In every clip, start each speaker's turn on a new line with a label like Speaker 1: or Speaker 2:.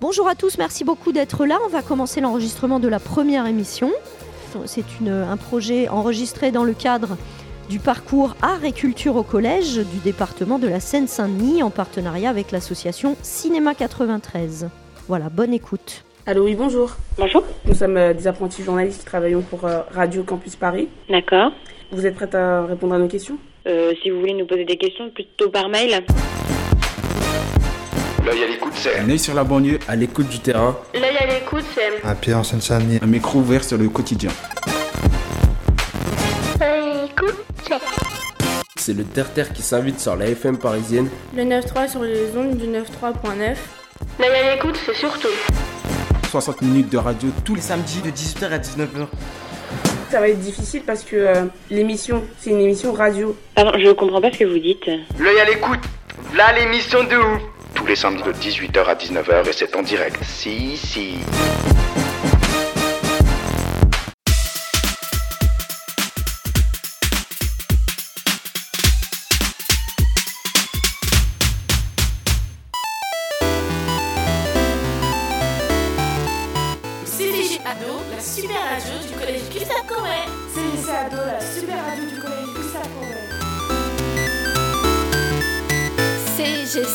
Speaker 1: Bonjour à tous, merci beaucoup d'être là. On va commencer l'enregistrement de la première émission. C'est un projet enregistré dans le cadre du parcours Art et Culture au collège du département de la Seine-Saint-Denis en partenariat avec l'association Cinéma 93. Voilà, bonne écoute.
Speaker 2: Allô, oui, bonjour.
Speaker 3: Bonjour.
Speaker 2: Nous sommes euh, des apprentis journalistes qui travaillons pour euh, Radio Campus Paris.
Speaker 3: D'accord.
Speaker 2: Vous êtes prête à répondre à nos questions?
Speaker 3: Euh, si vous voulez nous poser des questions, plutôt par mail.
Speaker 4: L'œil à l'écoute, c'est
Speaker 5: Un œil sur la banlieue, à l'écoute du terrain.
Speaker 3: L'œil à l'écoute, c'est...
Speaker 6: Un pied en Seine-Saint-Denis.
Speaker 5: Un micro ouvert sur le quotidien.
Speaker 7: C'est le terre-terre qui s'invite sur la FM parisienne.
Speaker 8: Le 9.3 sur les ondes du 93.9.
Speaker 3: L'œil à l'écoute, c'est surtout.
Speaker 5: 60 minutes de radio tous les
Speaker 9: samedi de 18h à 19h.
Speaker 2: Ça va être difficile parce que euh, l'émission, c'est une émission radio.
Speaker 3: Pardon, je comprends pas ce que vous dites.
Speaker 9: L'œil à l'écoute. Là, l'émission de ouf.
Speaker 4: Tous les samedis de 18h à 19h et c'est en direct. Si, si.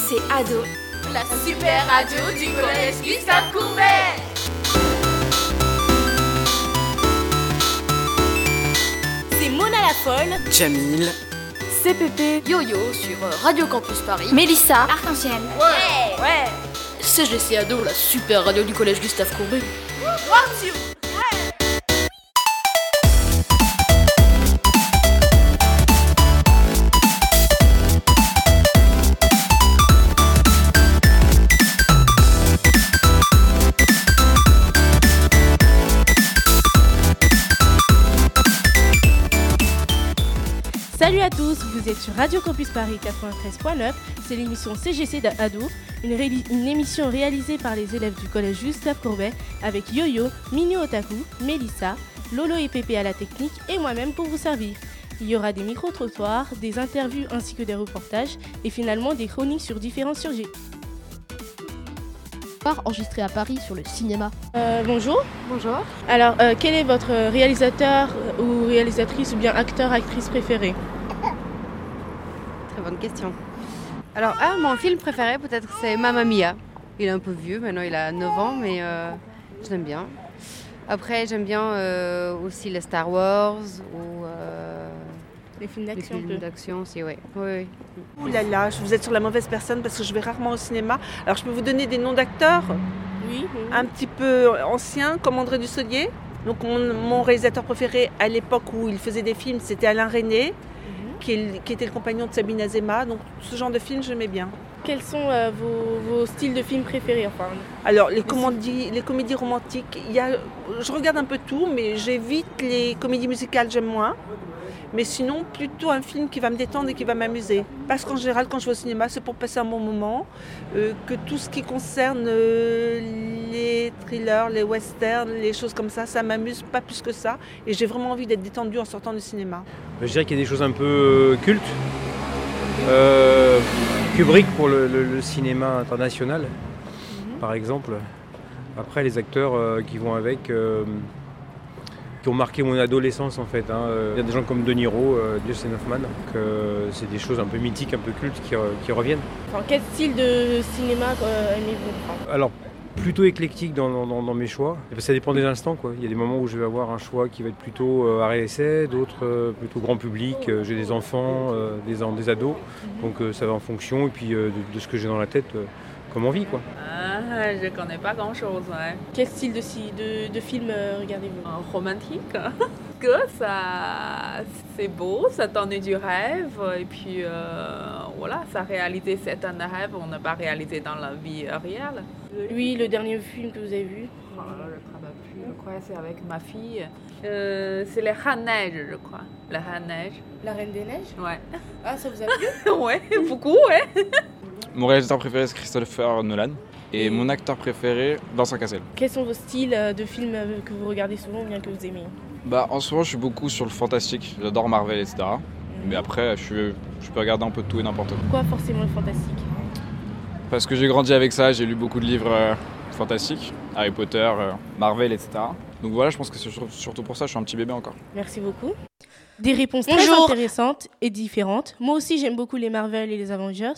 Speaker 10: CGC Ado.
Speaker 8: La super radio du collège Gustave Courbet. C'est Mona la folle.
Speaker 9: Jamil.
Speaker 8: CPP.
Speaker 10: Yo-Yo sur Radio Campus Paris. Mélissa. Arc-en-ciel.
Speaker 8: Ouais, ouais.
Speaker 10: CGC Ado, la super radio du collège Gustave Courbet.
Speaker 8: Paris 93.9, c'est l'émission CGC d'Ado, une, émission réalisée par les élèves du collège Gustave Courbet avec Yo-Yo, Mini Otaku, Mélissa, Lolo et Pépé à la technique et moi-même pour vous servir. Il y aura des micro-trottoirs, des interviews ainsi que des reportages et finalement des chroniques sur différents sujets.
Speaker 10: Enregistré à Paris sur le cinéma.
Speaker 8: Euh, bonjour.
Speaker 10: Bonjour.
Speaker 8: Alors, euh, quel est votre réalisateur ou réalisatrice ou bien acteur, actrice préféré?
Speaker 11: Très bonne question. Alors, ah, mon film préféré, peut-être, c'est Mamma Mia. Il est un peu vieux, maintenant il a 9 ans, mais euh, je l'aime bien. Après, j'aime bien euh, aussi les Star Wars ou euh,
Speaker 8: Les films
Speaker 11: les
Speaker 8: d'action un
Speaker 11: films d'action aussi, oui. oui.
Speaker 2: Ouh là là, je- vous êtes sur la mauvaise personne parce que je vais rarement au cinéma. Alors je peux vous donner des noms d'acteurs
Speaker 8: Oui.
Speaker 2: un petit peu anciens comme André Dussolier. Donc mon, mon réalisateur préféré à l'époque où il faisait des films, c'était Alain René, qui, est- qui était le compagnon de Sabine Azema. Donc ce genre de film, j'aimais bien.
Speaker 8: Quels sont euh, vos, vos styles de films préférés enfin
Speaker 2: Alors, les comédies, les comédies romantiques, y a, je regarde un peu tout, mais j'évite les comédies musicales, j'aime moins. Mais sinon, plutôt un film qui va me détendre et qui va m'amuser. Parce qu'en général, quand je vais au cinéma, c'est pour passer un bon moment. euh, que tout ce qui concerne euh, les thrillers, les westerns, les choses comme ça, ça m'amuse pas plus que ça. Et j'ai vraiment envie d'être détendue en sortant du cinéma.
Speaker 12: Je dirais qu'il y a des choses un peu euh, cultes. Euh, Kubrick pour le, le- le cinéma international, par exemple. Après, les acteurs qui vont avec, qui ont marqué mon adolescence en fait. hein. Il y a des gens comme De Niro, euh, Dustin Hoffman, donc euh, c'est des choses un peu mythiques, un peu cultes qui, re- qui reviennent.
Speaker 8: Enfin, Quel style de cinéma euh, aimez-vous
Speaker 12: Alors, plutôt éclectique dans, dans- dans- dans mes choix. Ça dépend des instants. Quoi. Il y a des moments où je vais avoir un choix qui va être plutôt euh, arrêt essai, d'autres euh, plutôt grand public. Euh, j'ai des enfants, des, ados, donc ça va en fonction et puis de, de ce que j'ai dans la tête euh, comme envie. Quoi.
Speaker 13: Ah, je connais pas grand chose, ouais.
Speaker 8: Quel style de, de, de film euh, regardez-vous?
Speaker 13: Romantique. que ça, c'est beau, ça donne du rêve, et puis euh, voilà, sa réalité c'est un rêve, on n'a pas réalisé dans la vie réelle.
Speaker 8: Oui, le dernier film que vous avez vu?
Speaker 13: Oh là là, je ne travaille plus, je crois que c'est avec ma fille. Euh, c'est les Neiges, je crois. Les Reines Neiges.
Speaker 8: La Reine des Neiges?
Speaker 13: Ouais.
Speaker 8: Ah, ça vous a plu?
Speaker 13: Ouais, beaucoup, ouais.
Speaker 14: Mon réalisateur préféré c'est Christopher Nolan. Et mon acteur préféré, Vincent Cassel.
Speaker 8: Quels sont vos styles euh, de films euh, que vous regardez souvent ou bien que vous aimez?
Speaker 14: Bah, en ce moment, je suis beaucoup sur le fantastique. J'adore Marvel, etc. Mais après, je, suis- je peux regarder un peu de tout et n'importe quoi.
Speaker 8: Pourquoi forcément le fantastique?
Speaker 14: Parce que j'ai grandi avec ça, j'ai lu beaucoup de livres euh, fantastique, Harry Potter, euh, Marvel, etc. Donc voilà, je pense que c'est surtout pour ça que je suis un petit bébé encore.
Speaker 8: Merci beaucoup. Des réponses très intéressantes et différentes. Moi aussi, j'aime beaucoup les Marvel et les Avengers.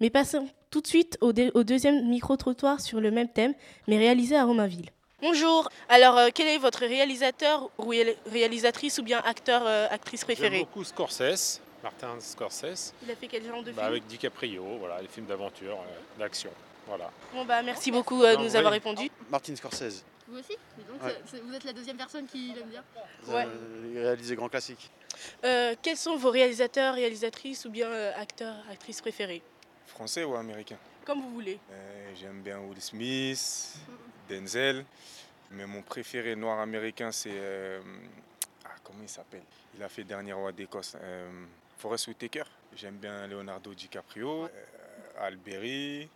Speaker 8: Mais passons tout de suite au, au deuxième micro-trottoir sur le même thème, mais réalisé à Romainville. Bonjour. Alors, euh, quel est votre réalisateur ou réalisatrice ou bien acteur, euh, actrice préférée?
Speaker 6: J'aime beaucoup Scorsese, Martin Scorsese.
Speaker 8: Il a fait quel genre de
Speaker 6: bah,
Speaker 8: film?
Speaker 6: Avec DiCaprio, voilà, les films d'aventure, euh, d'action. Voilà.
Speaker 8: Bon bah merci beaucoup de nous avoir répondu.
Speaker 15: Martin Scorsese.
Speaker 16: Vous aussi? Donc,
Speaker 15: Ouais.
Speaker 16: c'est- Vous êtes la deuxième personne qui l'aime bien
Speaker 8: Ouais.
Speaker 15: Il réalise des grands classiques.
Speaker 8: Euh, quels sont vos réalisateurs, réalisatrices ou bien euh, acteurs, actrices préférés?
Speaker 17: Français ou américain
Speaker 8: Comme vous voulez.
Speaker 17: Euh, J'aime bien Will Smith, Denzel, mais mon préféré noir américain c'est. euh, ah, comment il s'appelle? Il a fait Dernier roi d'Écosse. Euh, Forrest Whitaker. J'aime bien Leonardo DiCaprio, euh, Alberi.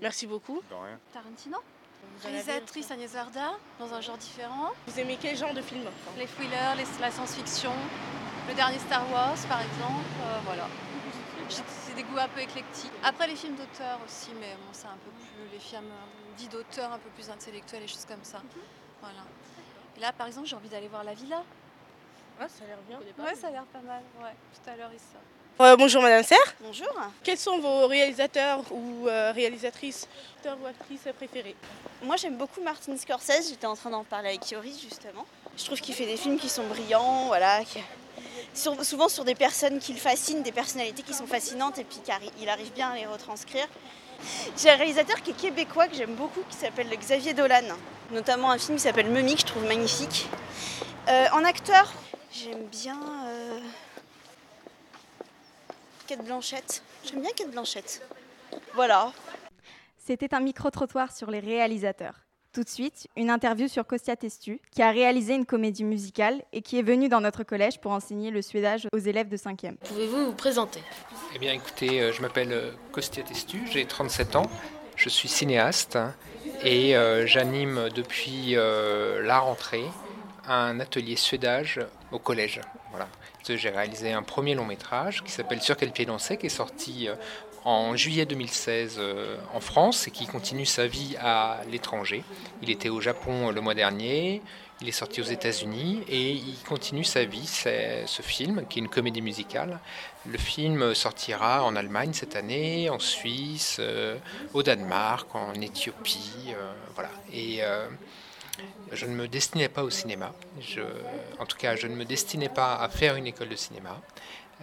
Speaker 8: Merci beaucoup.
Speaker 17: De rien.
Speaker 16: Tarantino? Réalisatrice Agnès Varda, dans un genre différent?
Speaker 8: Vous aimez quel genre de film? Enfin
Speaker 16: Les thrillers, les- la science-fiction, le dernier Star Wars par exemple, euh, voilà. Des goûts un peu éclectiques. Après les films d'auteur aussi, mais bon, c'est un peu plus les films euh, dits d'auteur, un peu plus intellectuels et choses comme ça. Voilà. Et là, par exemple, j'ai envie d'aller voir La Villa.
Speaker 8: Ah, ça a l'air bien.
Speaker 16: Ouais, ça a l'air pas mal. Ouais, tout à l'heure, il sort.
Speaker 8: Euh, bonjour Madame Serre.
Speaker 16: Bonjour.
Speaker 8: Quels sont vos réalisateurs ou euh, réalisatrices, acteurs ou actrices préférés?
Speaker 18: Moi j'aime beaucoup Martin Scorsese, j'étais en train d'en parler avec Yoris justement. Je trouve qu'il fait des films qui sont brillants, voilà, qui- souvent sur des personnes qui le fascinent, des personnalités qui sont fascinantes et puis qu'il arrive bien à les retranscrire. J'ai un réalisateur qui est québécois que j'aime beaucoup qui s'appelle Xavier Dolan, notamment un film qui s'appelle Mummy que je trouve magnifique. Euh, en acteur, j'aime bien euh, Kate Blanchett. J'aime bien Kate Blanchett. Voilà.
Speaker 19: C'était un micro-trottoir sur les réalisateurs. Tout de suite, une interview sur Kostia Testu, qui a réalisé une comédie musicale et qui est venu dans notre collège pour enseigner le suédage aux élèves de 5e.
Speaker 16: Pouvez-vous vous présenter?
Speaker 20: Eh bien écoutez, euh, je m'appelle euh, Kostia Testu, j'ai 37 ans, je suis cinéaste et euh, j'anime depuis la rentrée un atelier suédage au collège. Voilà. J'ai réalisé un premier long métrage qui s'appelle Sur quel pied danser, qui est sorti en juillet 2016 euh, en France et qui continue sa vie à l'étranger. Il était au Japon euh, le mois dernier, il est sorti aux États-Unis et il continue sa vie. C'est ce film qui est une comédie musicale. Le film sortira en Allemagne cette année, en Suisse, euh, au Danemark, en Éthiopie, voilà. Et je ne me destinais pas au cinéma. Je, en tout cas, je ne me destinais pas à faire une école de cinéma.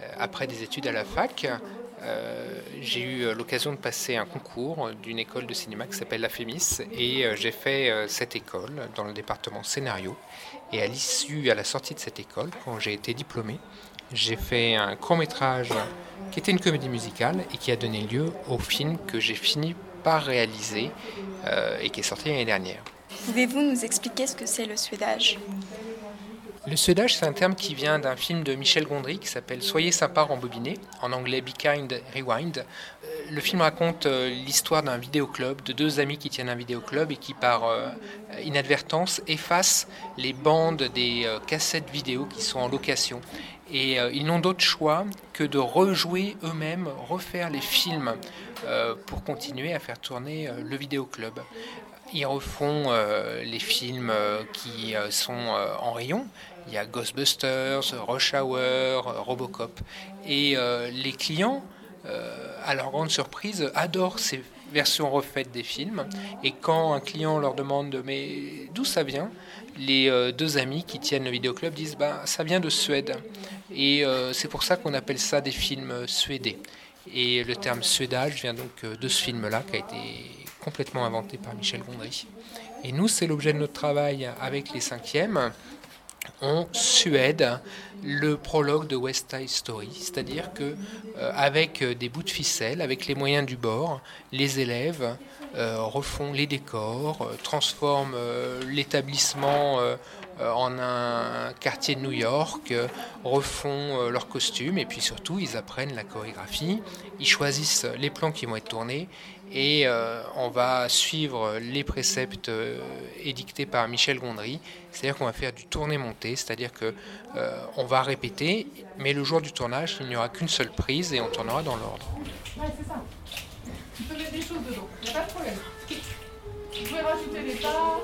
Speaker 20: Euh, Après des études à la fac, euh, j'ai eu l'occasion de passer un concours d'une école de cinéma qui s'appelle la FEMIS et euh, j'ai fait euh, cette école dans le département scénario. Et à l'issue, à la sortie de cette école, quand j'ai été diplômé, j'ai fait un court métrage qui était une comédie musicale et qui a donné lieu au film que j'ai fini par réaliser euh, et qui est sorti l'année dernière.
Speaker 21: Pouvez-vous nous expliquer ce que c'est le suédage?
Speaker 20: Le suédage, c'est un terme qui vient d'un film de Michel Gondry qui s'appelle Soyez sympa rembobiné, en anglais Be Kind Rewind. Euh, Le film raconte euh, l'histoire d'un vidéoclub, de deux amis qui tiennent un vidéoclub et qui, par euh, inadvertance, effacent les bandes des cassettes vidéo qui sont en location. Et ils n'ont d'autre choix que de rejouer eux-mêmes, refaire les films pour continuer à faire tourner le vidéoclub. Ils refont les films qui sont en rayon. Il y a Ghostbusters, Rush Hour, Robocop. Et euh, les clients, euh, à leur grande surprise, adorent ces versions refaites des films. Et quand un client leur demande mais d'où ça vient, les euh, deux amis qui tiennent le vidéoclub disent ben, ça vient de Suède. Et c'est pour ça qu'on appelle ça des films suédés. Et le terme suédage vient donc de ce film-là qui a été complètement inventé par Michel Gondry. Et nous, c'est l'objet de notre travail avec les cinquièmes. On suède le prologue de West Side Story, c'est-à-dire que euh, avec euh, des bouts de ficelle, avec les moyens du bord, les élèves euh, refont les décors, transforment l'établissement en un quartier de New York, refont leurs costumes et puis surtout ils apprennent la chorégraphie, ils choisissent les plans qui vont être tournés et euh, on va suivre les préceptes euh, édictés par Michel Gondry, c'est-à-dire qu'on va faire du tourné-monté, c'est-à-dire que euh, on va répéter, mais le jour du tournage il n'y aura qu'une seule prise et on tournera dans l'ordre.
Speaker 22: C'est ça. Tu peux mettre des choses dedans, y a pas de problème.
Speaker 13: Vous pouvez rajouter des pas.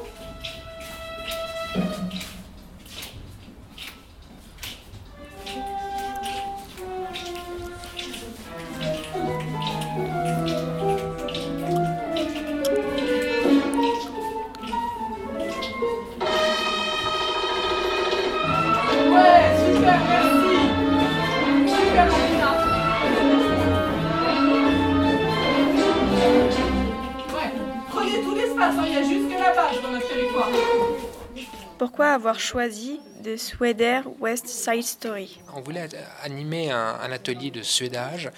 Speaker 21: Pourquoi avoir choisi de Sweater West Side Story?
Speaker 20: On voulait animer un, atelier de suédage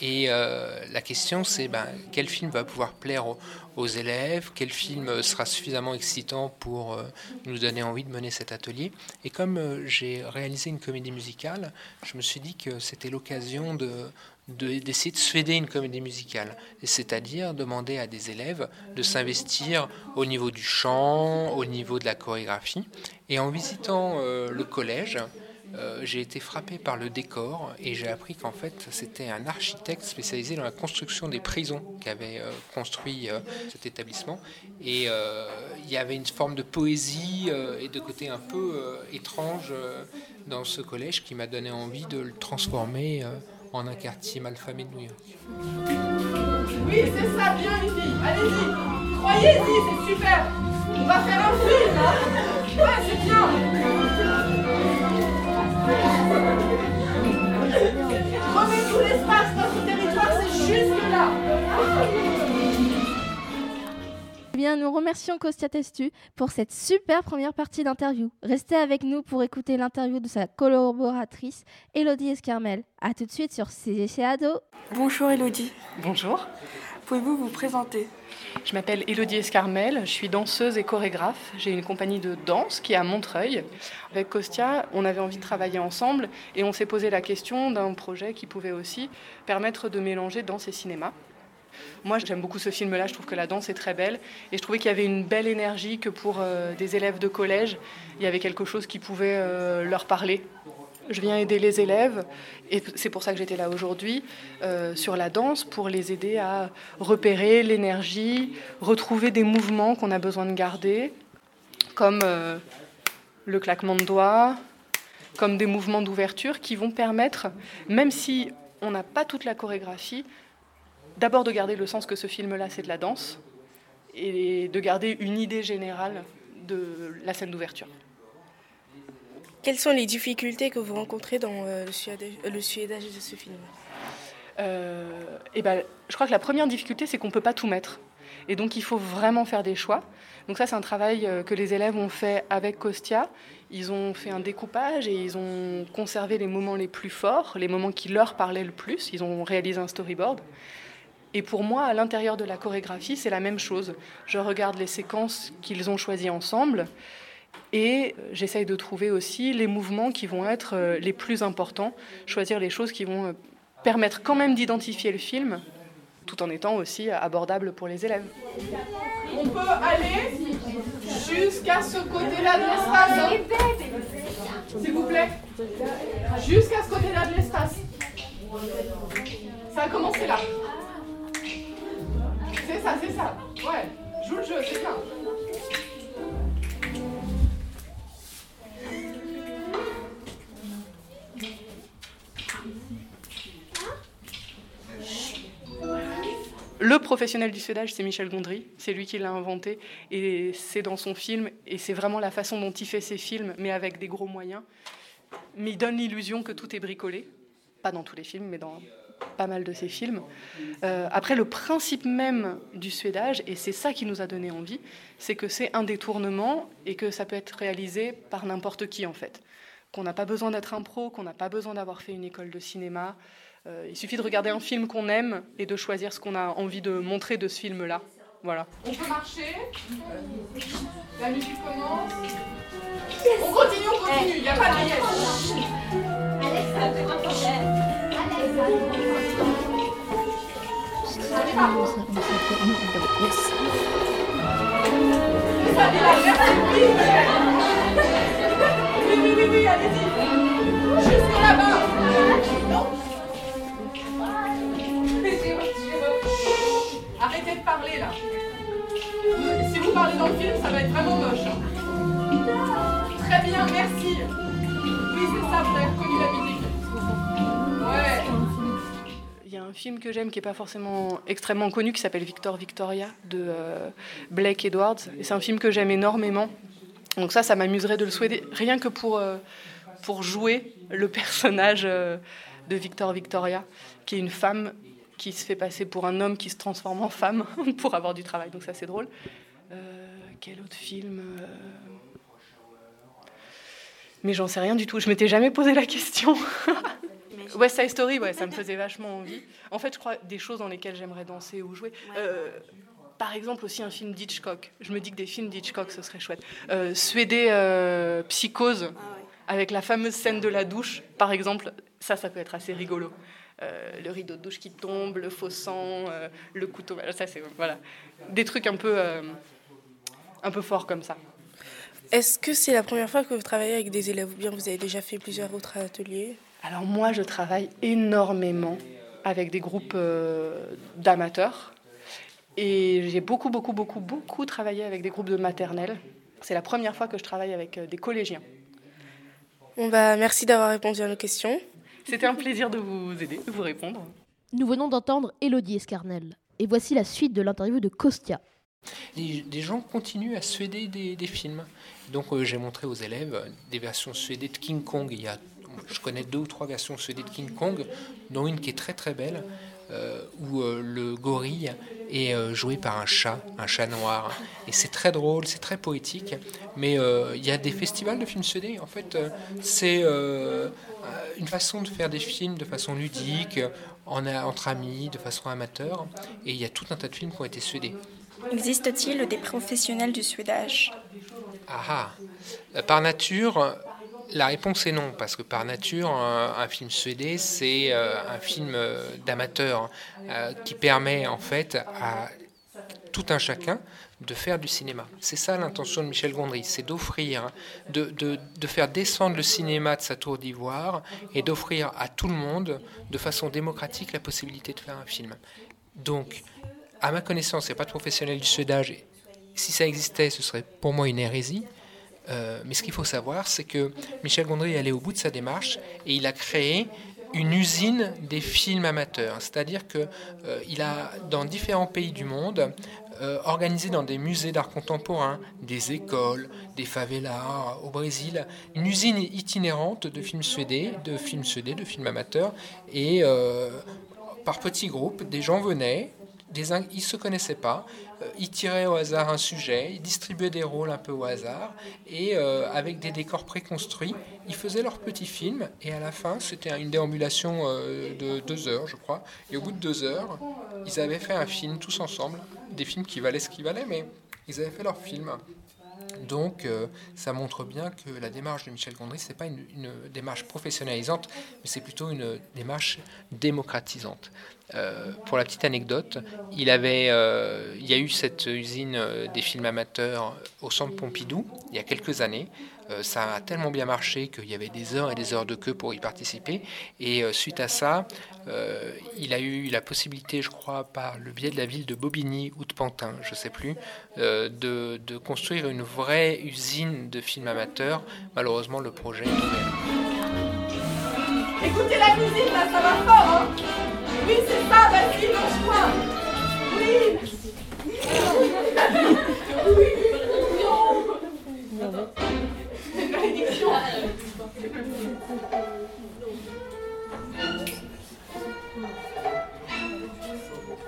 Speaker 20: et euh, la question c'est ben, quel film va pouvoir plaire aux, élèves, quel film sera suffisamment excitant pour euh, nous donner envie de mener cet atelier? Et comme euh, j'ai réalisé une comédie musicale, je me suis dit que c'était l'occasion de- d'essayer de suéder une comédie musicale, c'est-à-dire demander à des élèves de s'investir au niveau du chant, au niveau de la chorégraphie. Et en visitant euh, le collège, euh, j'ai été frappé par le décor et j'ai appris qu'en fait c'était un architecte spécialisé dans la construction des prisons qui avait euh, construit cet établissement. Et il y avait une forme de poésie et de côté un peu étrange dans ce collège qui m'a donné envie de le transformer en un quartier malfamé de New York.
Speaker 13: Oui, c'est ça, bien les filles. Allez-y. Croyez-y, c'est super. On va faire un film, hein. Ouais, c'est bien.
Speaker 8: Eh bien, nous remercions Kostia Testu pour cette super première partie d'interview. Restez avec nous pour écouter l'interview de sa collaboratrice, Elodie Escarmel. A tout de suite sur CGC Ado.
Speaker 21: Bonjour Elodie.
Speaker 23: Bonjour.
Speaker 21: Pouvez-vous vous présenter?
Speaker 23: Je m'appelle Elodie Escarmel, je suis danseuse et chorégraphe. J'ai une compagnie de danse qui est à Montreuil. Avec Kostia, on avait envie de travailler ensemble et on s'est posé la question d'un projet qui pouvait aussi permettre de mélanger danse et cinéma. Moi, j'aime beaucoup ce film-là, je trouve que la danse est très belle et je trouvais qu'il y avait une belle énergie que pour euh, des élèves de collège, il y avait quelque chose qui pouvait euh, leur parler. Je viens aider les élèves, et c'est pour ça que j'étais là aujourd'hui, euh, sur la danse, pour les aider à repérer l'énergie, retrouver des mouvements qu'on a besoin de garder, comme le claquement de doigts, comme des mouvements d'ouverture qui vont permettre, même si on n'a pas toute la chorégraphie, d'abord de garder le sens que ce film-là, c'est de la danse, et de garder une idée générale de la scène d'ouverture.
Speaker 21: Quelles sont les difficultés que vous rencontrez dans euh, le, suédage, euh, le suédage de ce film?
Speaker 23: Euh, et ben, je crois que la première difficulté, c'est qu'on ne peut pas tout mettre. Et donc, il faut vraiment faire des choix. Donc ça, c'est un travail euh, que les élèves ont fait avec Kostia. Ils ont fait un découpage et ils ont conservé les moments les plus forts, les moments qui leur parlaient le plus. Ils ont réalisé un storyboard. Et pour moi, à l'intérieur de la chorégraphie, c'est la même chose. Je regarde les séquences qu'ils ont choisies ensemble et j'essaye de trouver aussi les mouvements qui vont être euh, les plus importants, choisir les choses qui vont euh, permettre quand même d'identifier le film, tout en étant aussi abordable pour les élèves.
Speaker 13: On peut aller jusqu'à ce côté-là de l'espace. hein. S'il vous plaît. Jusqu'à ce côté-là de l'espace. Ça a commencé là. C'est ça, c'est ça. Ouais, joue le jeu, c'est bien.
Speaker 23: Le professionnel du suédage, c'est Michel Gondry. C'est lui qui l'a inventé. Et c'est dans son film. Et c'est vraiment la façon dont il fait ses films, mais avec des gros moyens. Mais il donne l'illusion que tout est bricolé. Pas dans tous les films, mais dans pas mal de ses films. Euh, après, le principe même du suédage, et c'est ça qui nous a donné envie, c'est que c'est un détournement et que ça peut être réalisé par n'importe qui, en fait. Qu'on n'a pas besoin d'être un pro, qu'on n'a pas besoin d'avoir fait une école de cinéma. Euh, il suffit de regarder un film qu'on aime et de choisir ce qu'on a envie de montrer de ce film-là. Voilà.
Speaker 13: On peut marcher? La musique commence. On continue, on continue. Il n'y a pas de
Speaker 23: Très bien, merci. Oui, ça, vous avez reconnu la musique. Un film que j'aime qui n'est pas forcément extrêmement connu qui s'appelle Victor Victoria de euh, Blake Edwards. Et c'est un film que j'aime énormément. Donc ça, ça m'amuserait de le souhaiter, rien que pour, euh, pour jouer le personnage euh, de Victor Victoria, qui est une femme qui se fait passer pour un homme qui se transforme en femme pour avoir du travail. Donc ça, c'est drôle. Quel autre film Mais j'en sais rien du tout. Je m'étais jamais posé la question. West Side Story, ouais, ça me faisait vachement envie. En fait, je crois des choses dans lesquelles j'aimerais danser ou jouer. Euh, par exemple, aussi un film d'Hitchcock. Je me dis que des films d'Hitchcock, ce serait chouette. Euh, Suédé euh, Psychose, avec la fameuse scène de la douche, par exemple, ça, ça peut être assez rigolo. Euh, le rideau de douche qui tombe, le faux sang, euh, le couteau, voilà, ça c'est voilà, des trucs un peu, euh, un peu forts comme ça.
Speaker 21: Est-ce que c'est la première fois que vous travaillez avec des élèves ou bien vous avez déjà fait plusieurs autres ateliers?
Speaker 23: Alors moi, je travaille énormément avec des groupes euh, d'amateurs et j'ai beaucoup, beaucoup, beaucoup, beaucoup travaillé avec des groupes de maternelle. C'est la première fois que je travaille avec euh, des collégiens.
Speaker 21: Bon bah merci d'avoir répondu à nos questions.
Speaker 23: C'était un plaisir de vous aider, de vous répondre.
Speaker 24: Nous venons d'entendre Elodie Escarnel. Et voici la suite de l'interview de Kostia.
Speaker 20: Des, des gens continuent à suéder des, des films. Donc euh, j'ai montré aux élèves des versions suédées de King Kong. Il y a, je connais deux ou trois versions suédées de King Kong, dont une qui est très très belle, euh, où euh, le gorille est euh, joué par un chat, un chat noir. Et c'est très drôle, c'est très poétique. Mais il y a des festivals de films suédés. En fait, c'est une façon de faire des films de façon ludique, en, entre amis, de façon amateur. Et il y a tout un tas de films qui ont été suédés.
Speaker 22: Existe-t-il des professionnels du suédage
Speaker 20: Ah ah. Par nature, la réponse est non, parce que par nature, un, film suédé, c'est euh, un film euh, d'amateur euh, qui permet en fait à tout un chacun de faire du cinéma. C'est ça l'intention de Michel Gondry, c'est d'offrir, de, de, de faire descendre le cinéma de sa tour d'ivoire et d'offrir à tout le monde, de façon démocratique, la possibilité de faire un film. Donc, à ma connaissance, il n'y a pas de professionnel du suédage. Si ça existait, ce serait pour moi une hérésie. Euh, mais ce qu'il faut savoir, c'est que Michel Gondry est allé au bout de sa démarche et il a créé une usine des films amateurs. C'est-à-dire qu'il euh, a, dans différents pays du monde, euh, organisé dans des musées d'art contemporain, des écoles, des favelas au Brésil, une usine itinérante de films suédés, de films suédés, de films amateurs. Et par petits groupes, des gens venaient, des, ils ne se connaissaient pas, euh, ils tiraient au hasard un sujet, ils distribuaient des rôles un peu au hasard, et euh, avec des décors préconstruits, ils faisaient leurs petits films, et à la fin, c'était une déambulation euh, de deux heures, je crois, et au bout de deux heures, ils avaient fait un film tous ensemble, des films qui valaient ce qu'ils valaient, mais ils avaient fait leur film. Donc, euh, ça montre bien que la démarche de Michel Gondry, ce n'est pas une, démarche professionnalisante, mais c'est plutôt une démarche démocratisante. Euh, pour la petite anecdote, il, euh, il y a eu cette usine des films amateurs au centre Pompidou il y a quelques années. Ça a tellement bien marché qu'il y avait des heures et des heures de queue pour y participer. Et suite à ça, euh, il a eu la possibilité, je crois, par le biais de la ville de Bobigny ou de Pantin, je ne sais plus, euh, de, de construire une vraie usine de films amateurs. Malheureusement, le projet est tombé.
Speaker 23: Écoutez la musique là, ça va fort, hein. Oui, c'est ça, vas-y, lance-toi Oui. Oui. Non Malédiction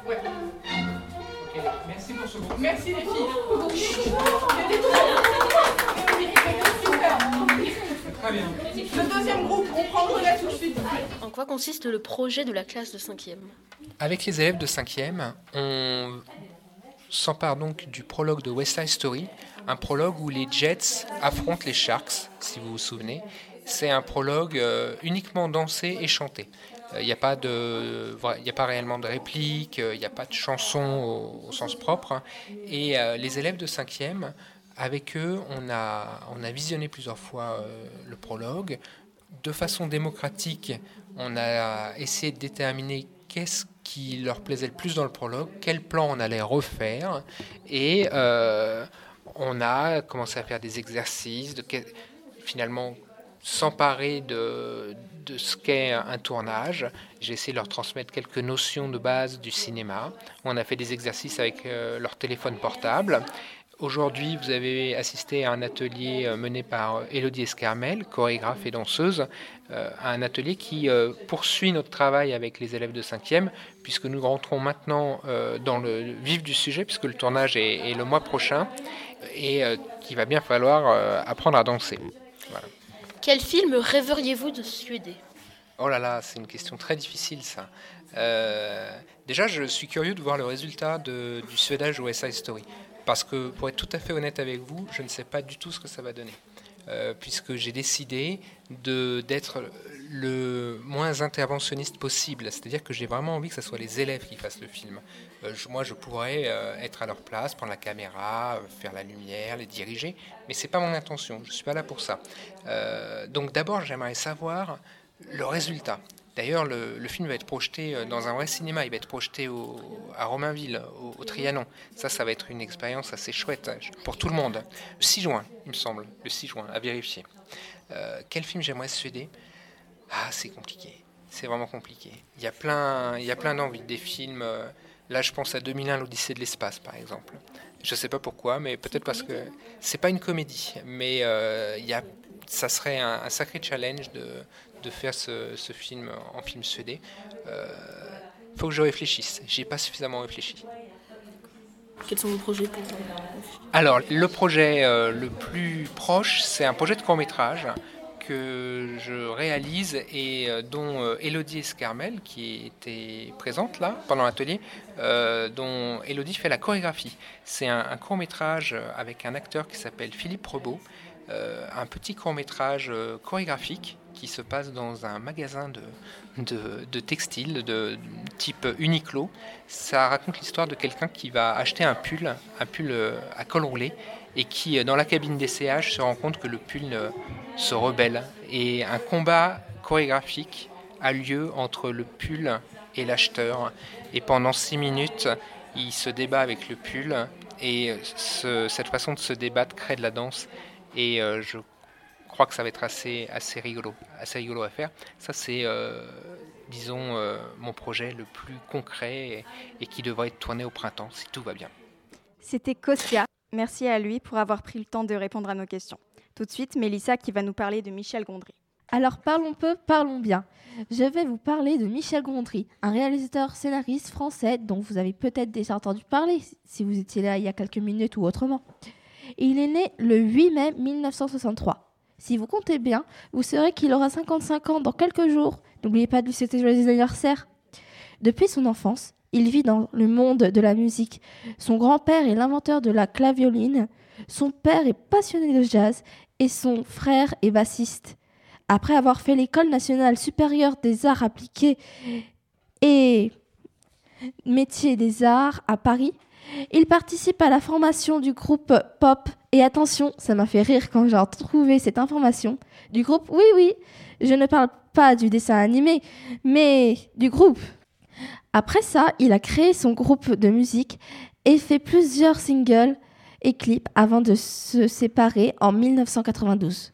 Speaker 23: Ouais.
Speaker 20: Merci pour ce groupe.
Speaker 23: Merci les filles.
Speaker 20: Très bien.
Speaker 23: Le deuxième groupe, on prend le relais tout de suite.
Speaker 10: En quoi consiste le projet de la classe de 5e
Speaker 20: Avec les élèves de 5e, on s'empare donc du prologue de West Side Story, un prologue où les Jets affrontent les Sharks, si vous vous souvenez. C'est un prologue euh, uniquement dansé et chanté. Il n'y a, pas de- il y a pas réellement de réplique, euh, il n'y a pas de chanson au, sens propre. Et euh, les élèves de 5e, avec eux, on a, on a visionné plusieurs fois euh, le prologue. De façon démocratique, on a essayé de déterminer qu'est-ce qui leur plaisait le plus dans le prologue, quel plan on allait refaire. Et euh, on a commencé à faire des exercices, finalement s'emparer de, de ce qu'est un tournage. J'ai essayé de leur transmettre quelques notions de base du cinéma. On a fait des exercices avec euh, leur téléphone portable. Aujourd'hui, vous avez assisté à un atelier euh, mené par Elodie Escarmel, chorégraphe et danseuse, euh, un atelier qui poursuit notre travail avec les élèves de 5e, puisque nous rentrons maintenant dans le vif du sujet, puisque le tournage est le mois prochain, et qu'il va bien falloir apprendre à danser. Voilà.
Speaker 10: Quel film rêveriez-vous de suéder?
Speaker 20: Oh là là, c'est une question très difficile ça. Euh, déjà, je suis curieux de voir le résultat du suédage West Side Story. Parce que, pour être tout à fait honnête avec vous, je ne sais pas du tout ce que ça va donner. Euh, puisque j'ai décidé d'être le moins interventionniste possible. C'est-à-dire que j'ai vraiment envie que ce soit les élèves qui fassent le film. Euh, moi, je pourrais être à leur place, prendre la caméra, faire la lumière, les diriger, mais c'est pas mon intention. Je suis pas là pour ça. donc, d'abord, j'aimerais savoir le résultat. D'ailleurs, le, film va être projeté euh, dans un vrai cinéma. Il va être projeté à Romainville, au, Trianon. Ça, ça va être une expérience assez chouette hein, pour tout le monde. Le 6 juin, il me semble. Le 6 juin, à vérifier. Euh, quel film j'aimerais suéder Ah, c'est compliqué. C'est vraiment compliqué. Il y a plein, plein d'envies. Des films. Euh, là, je pense à 2001, l'Odyssée de l'espace, par exemple. Je ne sais pas pourquoi, mais peut-être parce que c'est pas une comédie, mais il y a, ça serait un sacré challenge de, de faire ce, film en film suédé. Il euh, faut que je réfléchisse. J'ai pas suffisamment réfléchi.
Speaker 10: Quels sont vos projets pour
Speaker 20: Alors, le projet euh, le plus proche, c'est un projet de court métrage que je réalise et euh, dont Elodie Escarmel, qui était présente là pendant l'atelier, dont Elodie fait la chorégraphie. C'est un, un, court métrage avec un acteur qui s'appelle Philippe Rebaud, un petit court métrage chorégraphique qui se passe dans un magasin de, textiles de type Uniqlo. Ça raconte l'histoire de quelqu'un qui va acheter un pull, un pull euh, à col roulé, et qui, euh, dans la cabine d'essayage, se rend compte que le pull se rebelle. Et un combat chorégraphique a lieu entre le pull et l'acheteur. Et pendant six minutes, il se débat avec le pull. Et cette façon de se débattre crée de la danse. Et euh, je crois que ça va être assez, assez, rigolo, assez rigolo à faire. Ça, c'est, euh, disons, euh, mon projet le plus concret et, qui devrait être tourné au printemps, si tout va bien.
Speaker 19: C'était Kostia. Merci à lui pour avoir pris le temps de répondre à nos questions. Tout de suite, Mélissa qui va nous parler de Michel Gondry.
Speaker 24: Alors parlons peu, parlons bien. Je vais vous parler de Michel Gondry, un réalisateur scénariste français dont vous avez peut-être déjà entendu parler si vous étiez là il y a quelques minutes ou autrement. Il est né le 8 mai 1963. Si vous comptez bien, vous saurez qu'il aura 55 ans dans quelques jours. N'oubliez pas de lui souhaiter joyeux anniversaire. Depuis son enfance, il vit dans le monde de la musique. Son grand-père est l'inventeur de la clavioline, son père est passionné de jazz et son frère est bassiste. Après avoir fait l'école nationale supérieure des arts appliqués et métier des arts à Paris, il participe à la formation du groupe pop. Et attention, ça m'a fait rire quand j'ai trouvé cette information. Du groupe, oui, oui, je ne parle pas du dessin animé, mais du groupe. Après ça, il a créé son groupe de musique et fait plusieurs singles et clips avant de se séparer en 1992.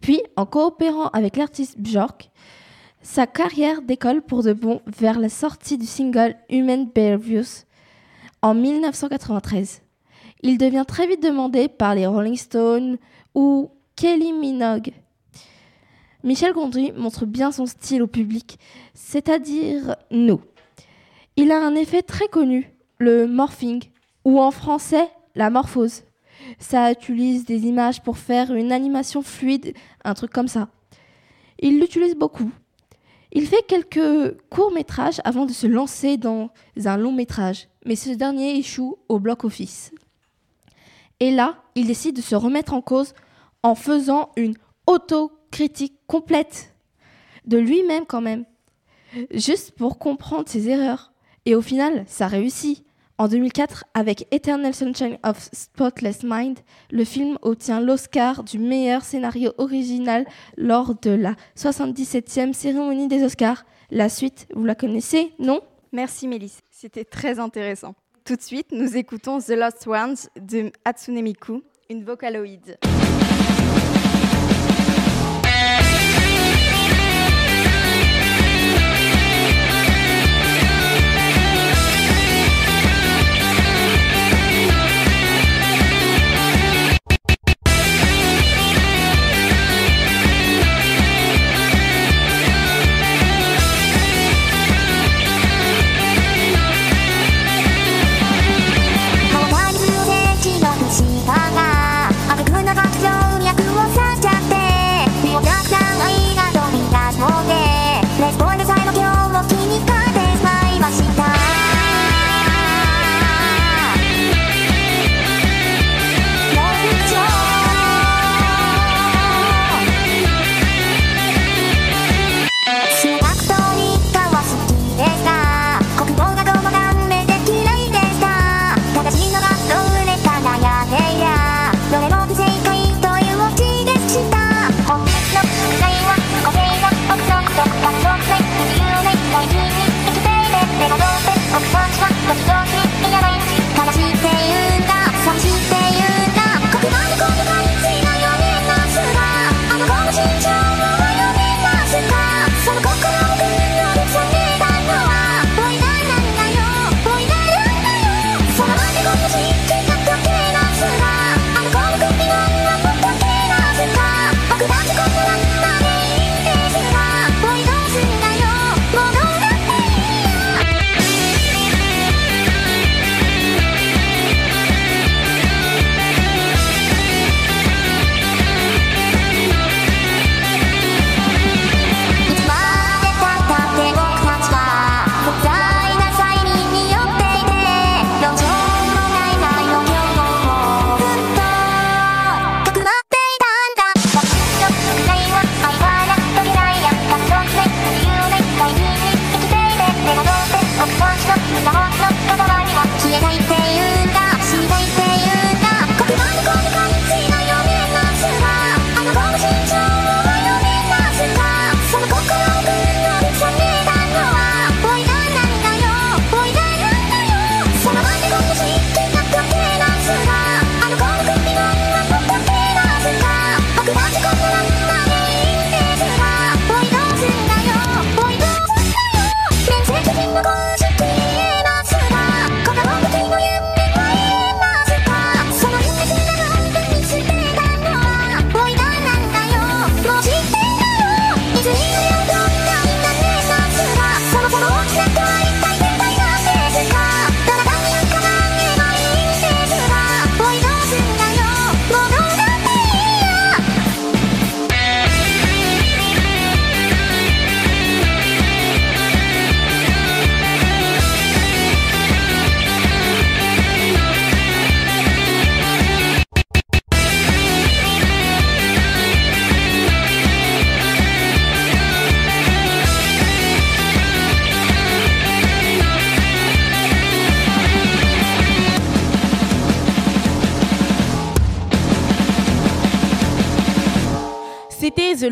Speaker 24: Puis, en coopérant avec l'artiste Björk, sa carrière décolle pour de bon vers la sortie du single Human Behaviors en 1993. Il devient très vite demandé par les Rolling Stones ou Kelly Minogue. Michel Gondry montre bien son style au public, c'est-à-dire nous. Il a un effet très connu, le morphing, ou en français, la morphose. Ça utilise des images pour faire une animation fluide, un truc comme ça. Il l'utilise beaucoup. Il fait quelques courts-métrages avant de se lancer dans un long métrage mais ce dernier échoue au bloc-office. Et là, il décide de se remettre en cause en faisant une autocritique complète de lui-même quand même, juste pour comprendre ses erreurs. Et au final, ça réussit. En 2004, avec Eternal Sunshine of Spotless Mind, le film obtient l'Oscar du meilleur scénario original lors de la 77e cérémonie des Oscars. La suite, vous la connaissez, non?
Speaker 19: Merci Mélisse, c'était très intéressant. Tout de suite, nous écoutons The Lost Ones de Hatsune Miku, une vocaloïde.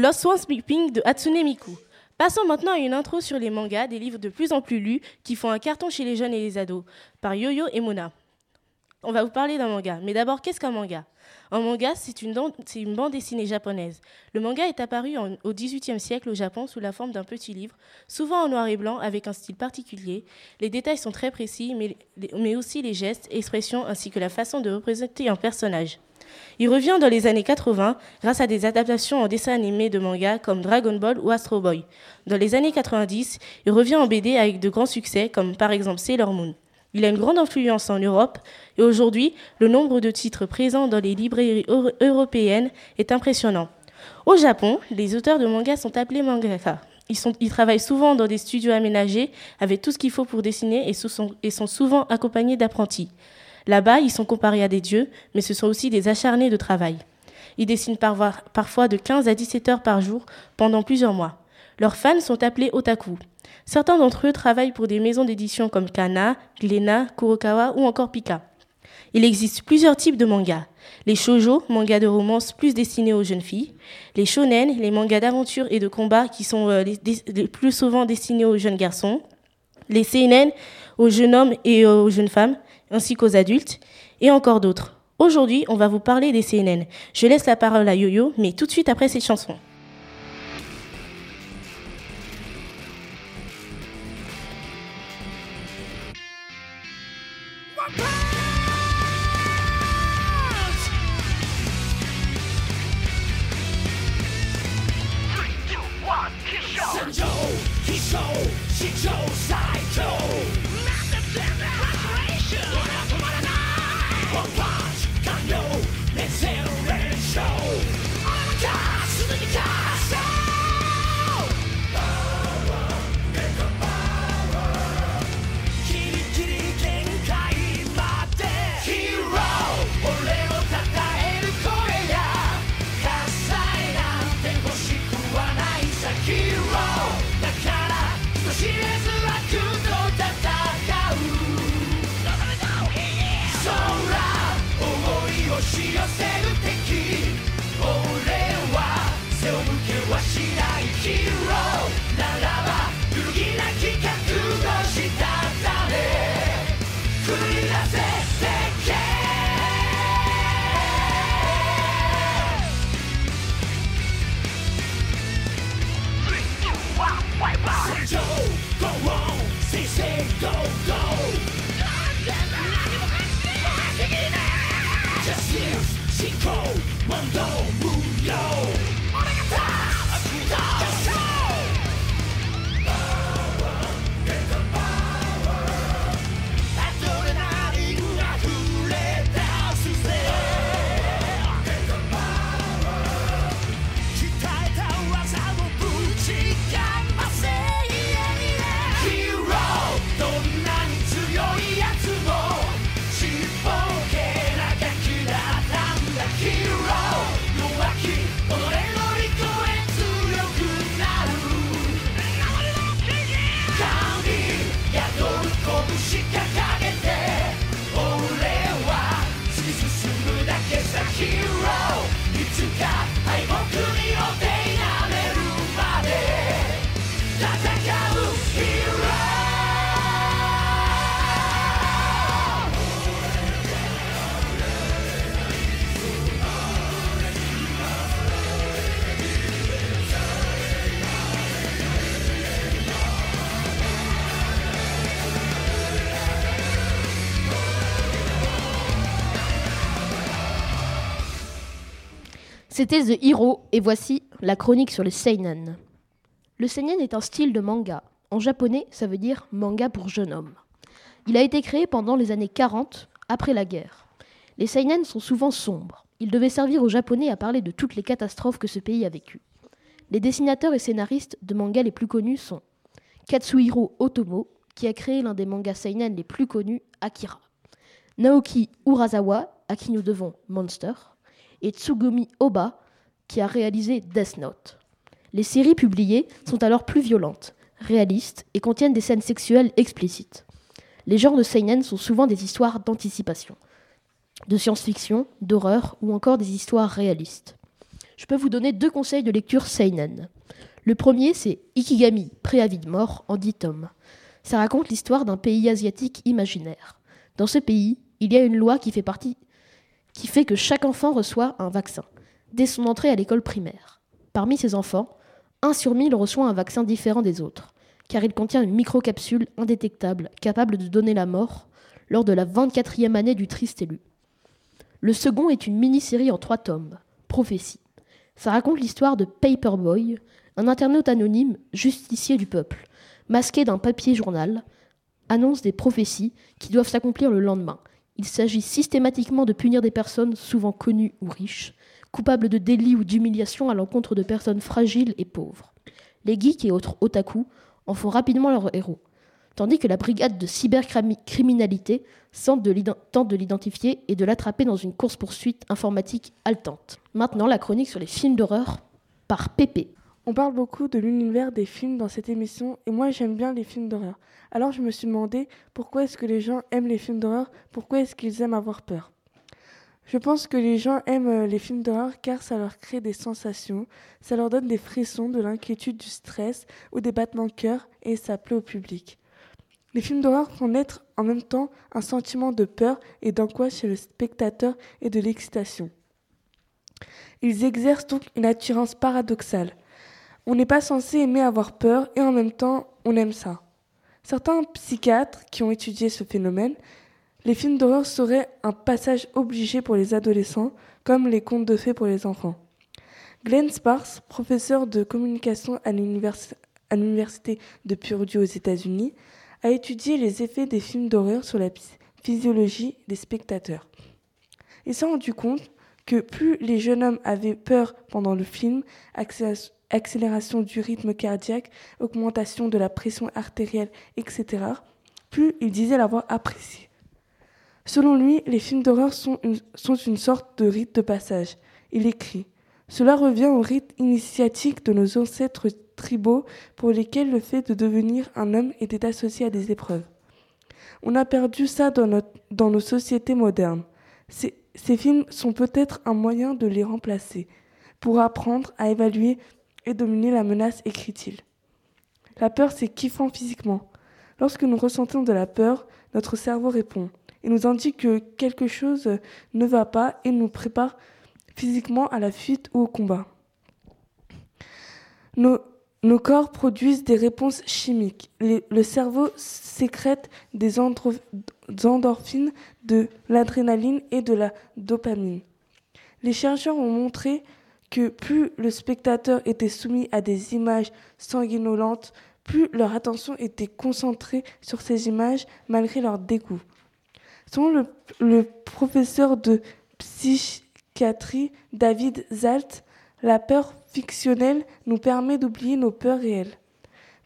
Speaker 8: Lost One de Hatsune Miku. Passons maintenant à une intro sur les mangas, des livres de plus en plus lus qui font un carton chez les jeunes et les ados, par Yo-Yo et Mona. On va vous parler d'un manga, mais d'abord, qu'est-ce qu'un manga? Un manga, c'est une, bande dessinée japonaise. Le manga est apparu en- au XVIIIe siècle au Japon sous la forme d'un petit livre, souvent en noir et blanc, avec un style particulier. Les détails sont très précis, mais aussi les gestes, expressions, ainsi que la façon de représenter un personnage. Il revient dans les années 80 grâce à des adaptations en dessin animé de manga comme Dragon Ball ou Astro Boy. Dans les années 90, il revient en BD avec de grands succès comme par exemple Sailor Moon. Il a une grande influence en Europe et aujourd'hui, le nombre de titres présents dans les librairies euro- européennes est impressionnant. Au Japon, les auteurs de manga sont appelés mangaka. Ils, travaillent souvent dans des studios aménagés avec tout ce qu'il faut pour dessiner et sont souvent accompagnés d'apprentis. Là-bas, ils sont comparés à des dieux, mais ce sont aussi des acharnés de travail. Ils dessinent parfois, de 15 à 17 heures par jour pendant plusieurs mois. Leurs fans sont appelés otaku. Certains d'entre eux travaillent pour des maisons d'édition comme Kana, Glénat, Kurokawa ou encore Pika. Il existe plusieurs types de mangas. Les shoujo, mangas de romance plus destinés aux jeunes filles. Les shonen, les mangas d'aventure et de combat qui sont euh, plus souvent destinés aux jeunes garçons. Les seinen, aux jeunes hommes et aux jeunes femmes, ainsi qu'aux adultes. Et encore d'autres. Aujourd'hui, on va vous parler des seinen. Je laisse la parole à Yo-Yo, mais tout de suite après cette chanson.
Speaker 25: C'était The Hero et voici la chronique sur le seinen. Le seinen est un style de manga. En japonais, ça veut dire manga pour jeune homme. Il a été créé pendant les années 40, après la guerre. Les seinen sont souvent sombres. Ils devaient servir aux japonais à parler de toutes les catastrophes que ce pays a vécues. Les dessinateurs et scénaristes de mangas les plus connus sont Katsuhiro Otomo, qui a créé l'un des mangas seinen les plus connus, Akira. Naoki Urasawa, à qui nous devons Monster et Tsugumi Oba, qui a réalisé Death Note. Les séries publiées sont alors plus violentes, réalistes et contiennent des scènes sexuelles explicites. Les genres de seinen sont souvent des histoires d'anticipation, de science-fiction, d'horreur ou encore des histoires réalistes. Je peux vous donner deux conseils de lecture seinen. Le premier, c'est Ikigami, préavis de mort, en dix tomes. Ça raconte l'histoire d'un pays asiatique imaginaire. Dans ce pays, il y a une loi qui fait partie qui fait que chaque enfant reçoit un vaccin dès son entrée à l'école primaire. Parmi ces enfants, un sur mille reçoit un vaccin différent des autres, car il contient une microcapsule indétectable capable de donner la mort lors de la 24e année du triste élu. Le second est une mini-série en trois tomes, Prophétie. Ça raconte l'histoire de Paperboy, un internaute anonyme, justicier du peuple, masqué d'un papier journal, annonce des prophéties qui doivent s'accomplir le lendemain, il s'agit systématiquement de punir des personnes souvent connues ou riches, coupables de délits ou d'humiliation à l'encontre de personnes fragiles et pauvres. Les geeks et autres otaku en font rapidement leurs héros, tandis que la brigade de cybercriminalité tente de l'identifier et de l'attraper dans une course-poursuite informatique haletante. Maintenant, la chronique sur les films d'horreur par Pépé.
Speaker 26: On parle beaucoup de l'univers des films dans cette émission et moi j'aime bien les films d'horreur. Alors je me suis demandé pourquoi est-ce que les gens aiment les films d'horreur, pourquoi est-ce qu'ils aiment avoir peur? Je pense que les gens aiment euh, les films d'horreur car ça leur crée des sensations, ça leur donne des frissons, de l'inquiétude, du stress ou des battements de cœur et ça plaît au public. Les films d'horreur font naître en même temps un sentiment de peur et d'angoisse chez le spectateur et de l'excitation. Ils exercent donc une attirance paradoxale. On n'est pas censé aimer avoir peur et en même temps on aime ça. Certains psychiatres qui ont étudié ce phénomène, les films d'horreur seraient un passage obligé pour les adolescents, comme les contes de fées pour les enfants. Glenn Sparks, professeur de communication à l'université de Purdue aux États-Unis, a étudié les effets des films d'horreur sur la physiologie des spectateurs. Il s'est rendu compte que plus les jeunes hommes avaient peur pendant le film, accélération du rythme cardiaque, augmentation de la pression artérielle, etc., plus ils disaient l'avoir apprécié. Selon lui, les films d'horreur sont une, sont une sorte de rite de passage. Il écrit Cela revient au rite initiatique de nos ancêtres tribaux pour lesquels le fait de devenir un homme était associé à des épreuves. On a perdu ça dans, notre, dans nos sociétés modernes. Ces, ces films sont peut-être un moyen de les remplacer, pour apprendre à évaluer et dominer la menace, écrit-il. La peur, c'est kiffant physiquement. Lorsque nous ressentons de la peur, notre cerveau répond et nous indique que quelque chose ne va pas et nous prépare physiquement à la fuite ou au combat. Nos, nos corps produisent des réponses chimiques. le cerveau sécrète des endorphines, de l'adrénaline et de la dopamine. Les chercheurs ont montré que plus le spectateur était soumis à des images sanguinolentes, plus leur attention était concentrée sur ces images malgré leur dégoût. Selon le, le professeur de psychiatrie David Zalt, la peur fictionnelle nous permet d'oublier nos peurs réelles.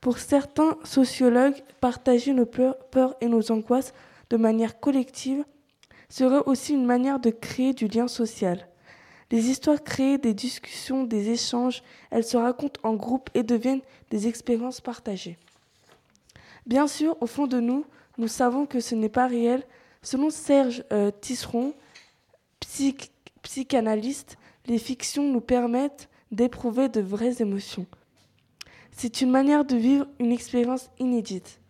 Speaker 26: Pour certains sociologues, partager nos peurs et nos angoisses de manière collective serait aussi une manière de créer du lien social. Les histoires créent des discussions, des échanges, elles se racontent en groupe et deviennent des expériences partagées. Bien sûr, au fond de nous, nous savons que ce n'est pas réel. Selon Serge euh, Tisseron, psychanalyste, les fictions nous permettent d'éprouver de vraies émotions. C'est une manière de vivre une expérience inédite.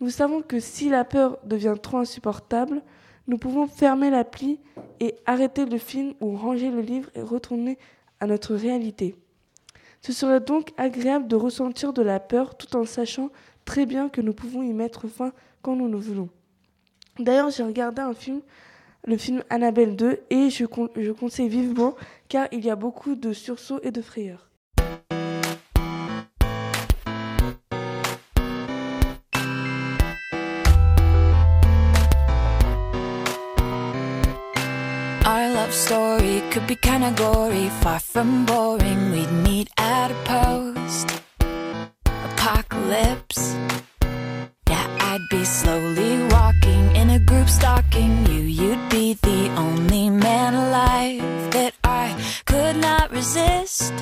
Speaker 26: Nous savons que si la peur devient trop insupportable, nous pouvons fermer l'appli et arrêter le film ou ranger le livre et retourner à notre réalité. Ce serait donc agréable de ressentir de la peur tout en sachant très bien que nous pouvons y mettre fin quand nous le voulons. D'ailleurs, j'ai regardé un film, le film Annabelle 2, et je, je conseille vivement car il y a beaucoup de sursauts et de frayeurs.
Speaker 27: Be kinda gory, far from boring. We'd meet at a post apocalypse. Yeah, I'd be slowly walking in a group stalking you. You'd be the only man alive that I could not resist.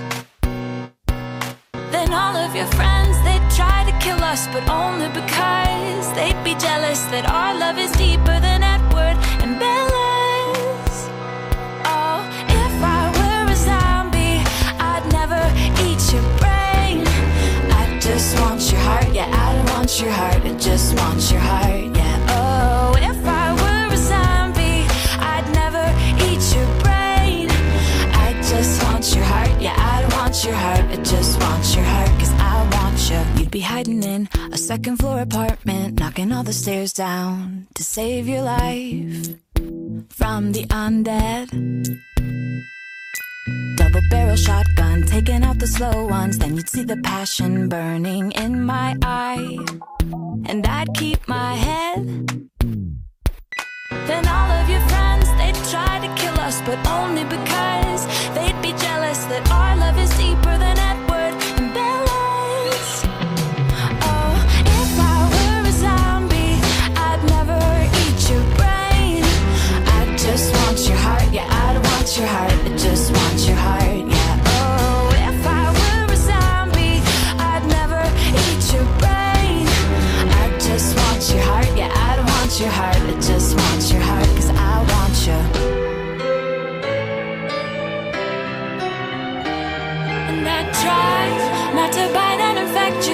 Speaker 27: Then all of your friends, they'd try to kill us, but only because they'd be jealous that our love is deeper than Edward and Bella. Second floor apartment, knocking all the stairs down to save your life from the undead. Double barrel shotgun, taking out the slow ones. Then you'd see the passion burning in my eye. And I'd keep my head. Then all of your friends, they'd try to kill us, but only because they'd be jealous that our love is deeper than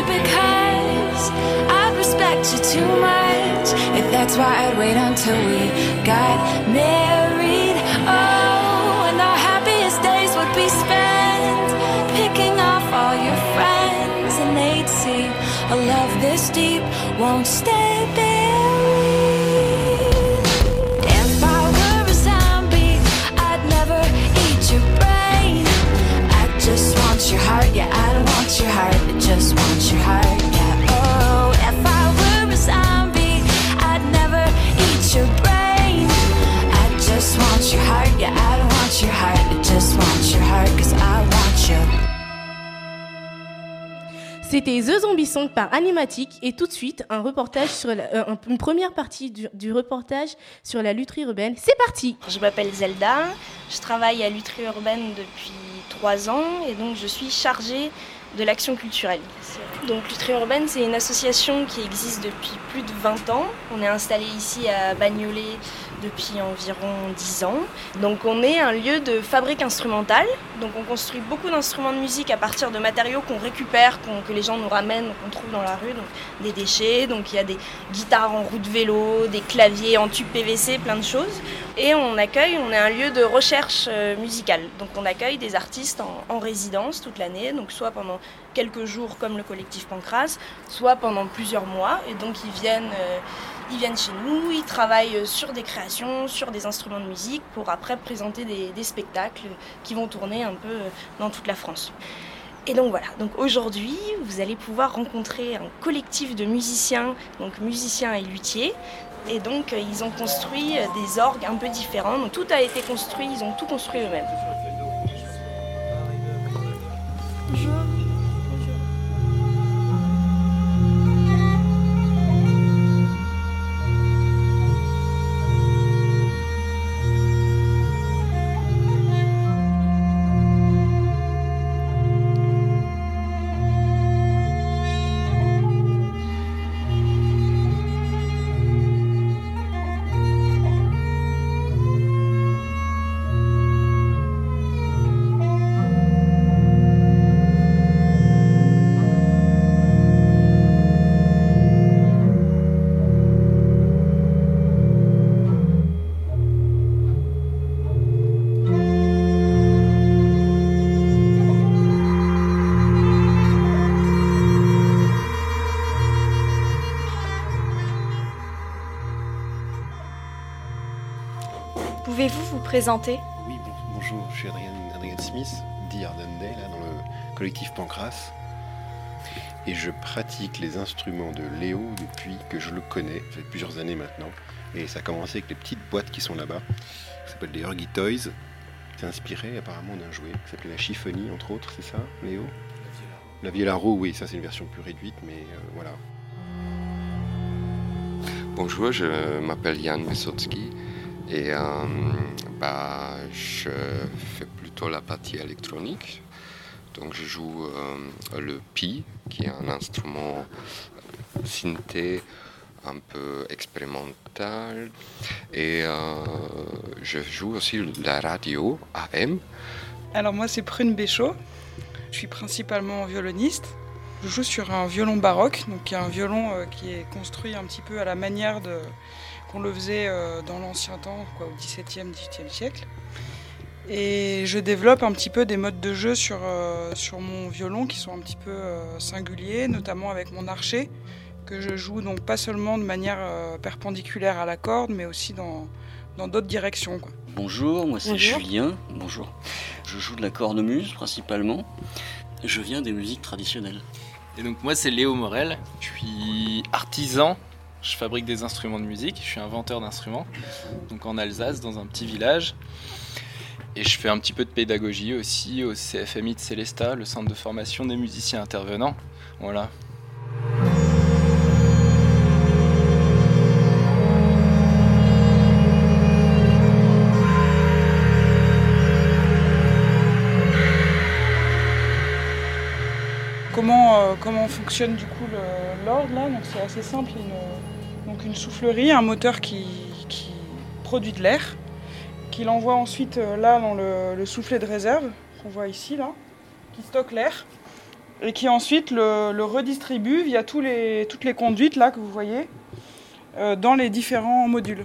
Speaker 27: because I respect you too much. If that's why I'd wait until we got married. Oh, and our happiest days would be spent picking off all your friends, and they'd see a love this deep won't stay buried. Just want your heart, yeah. Oh, if I were a zombie, I'd never eat your brain. I just want your heart, yeah, I don't want your heart, I just want your heart, cause I want you.
Speaker 8: C'était The Zombie Song par Animatic et tout de suite un reportage sur la- euh, un- une première partie du, du reportage sur la lutherie urbaine. C'est parti
Speaker 28: Je m'appelle Zelda, je travaille à Lutherie Urbaine depuis trois ans et donc je suis chargée de l'action culturelle. Donc Lutherie Urbaine, c'est une association qui existe depuis plus de 20 ans. On est installé ici à Bagnolet depuis environ 10 ans. Donc on est un lieu de fabrique instrumentale. Donc on construit beaucoup d'instruments de musique à partir de matériaux qu'on récupère, qu'on- que les gens nous ramènent, qu'on trouve dans la rue, donc des déchets. Donc il y a des guitares en roue de vélo, des claviers en tube PVC, plein de choses. Et on accueille, on est un lieu de recherche euh, musicale. Donc on accueille des artistes en, en résidence toute l'année, donc soit pendant quelques jours comme le collectif Pancras, soit pendant plusieurs mois. Et donc ils viennent, euh, ils viennent chez nous, ils travaillent sur des créations, sur des instruments de musique pour après présenter des, spectacles qui vont tourner un peu euh, dans toute la France. Et donc voilà, donc aujourd'hui, vous allez pouvoir rencontrer un collectif de musiciens, donc musiciens et luthiers. Et donc, euh, ils ont construit euh, des orgues un peu différents. Donc, tout a été construit, ils ont tout construit eux-mêmes.
Speaker 19: Présenter
Speaker 29: Oui, bon- bonjour, je suis Adrien, Adrien Smith, dit là, dans le collectif Pancras. Et je pratique les instruments de Léo depuis que je le connais, ça fait plusieurs années maintenant. Et ça a commencé avec les petites boîtes qui sont là-bas, qui s'appellent des Huggy Toys. C'est inspiré apparemment d'un jouet qui s'appelait la chiffonie, entre autres, c'est ça, Léo? La Violaro, oui, ça c'est une version plus réduite, mais euh, voilà.
Speaker 30: Bonjour, je m'appelle Yann Wysocki et euh, bah, je fais plutôt la partie électronique. Donc je joue euh, le pi, qui est un instrument euh, synthé un peu expérimental. Et je joue aussi la radio AM.
Speaker 31: Alors moi c'est Prune Béchaud, je suis principalement violoniste. Je joue sur un violon baroque, donc qui est un violon qui est construit un petit peu à la manière de qu'on le faisait euh, dans l'ancien temps, quoi, au XVIIe, XVIIIe siècle. Et je développe un petit peu des modes de jeu sur, euh, sur mon violon qui sont un petit peu euh, singuliers, notamment avec mon archet, que je joue donc pas seulement de manière euh, perpendiculaire à la corde, mais aussi dans dans d'autres directions. quoi.
Speaker 32: Bonjour, moi c'est
Speaker 31: Bonjour.
Speaker 32: Julien. Bonjour. Je joue de la cornemuse principalement. Je viens des musiques traditionnelles.
Speaker 33: Et donc moi c'est Léo Morel, je suis artisan, je fabrique des instruments de musique, je suis inventeur d'instruments, donc en Alsace dans un petit village. Et je fais un petit peu de pédagogie aussi au CFMI de Célestat, le centre de formation des musiciens intervenants. Voilà.
Speaker 31: Comment, euh, comment fonctionne du coup l'orgue là? C'est assez simple, donc une soufflerie, un moteur qui, produit de l'air, qu'il envoie ensuite euh, là dans le, le soufflet de réserve qu'on voit ici là. qui stocke l'air et qui ensuite le, redistribue via toutes les conduites là que vous voyez euh, dans les différents modules.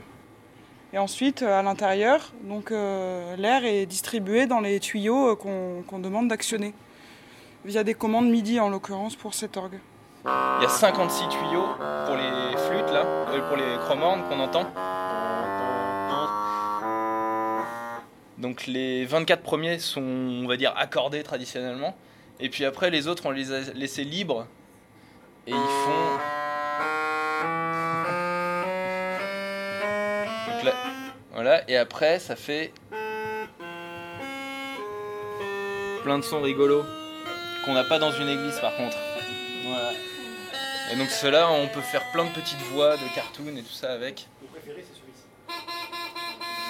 Speaker 31: Et ensuite, euh, à l'intérieur, donc l'air est distribué dans les tuyaux qu'on demande d'actionner via des commandes MIDI en l'occurrence pour cet orgue.
Speaker 33: Il y a 56 tuyaux pour les flûtes là, euh, pour les chromornes qu'on entend. Donc les 24 premiers sont, on va dire, accordés traditionnellement. Et puis après, les autres, on les a laissés libres. Et ils font. Voilà. Et après, ça fait. Plein de sons rigolos. Qu'on n'a pas dans une église par contre. Et donc cela, on peut faire plein de petites voix de cartoon et tout ça avec.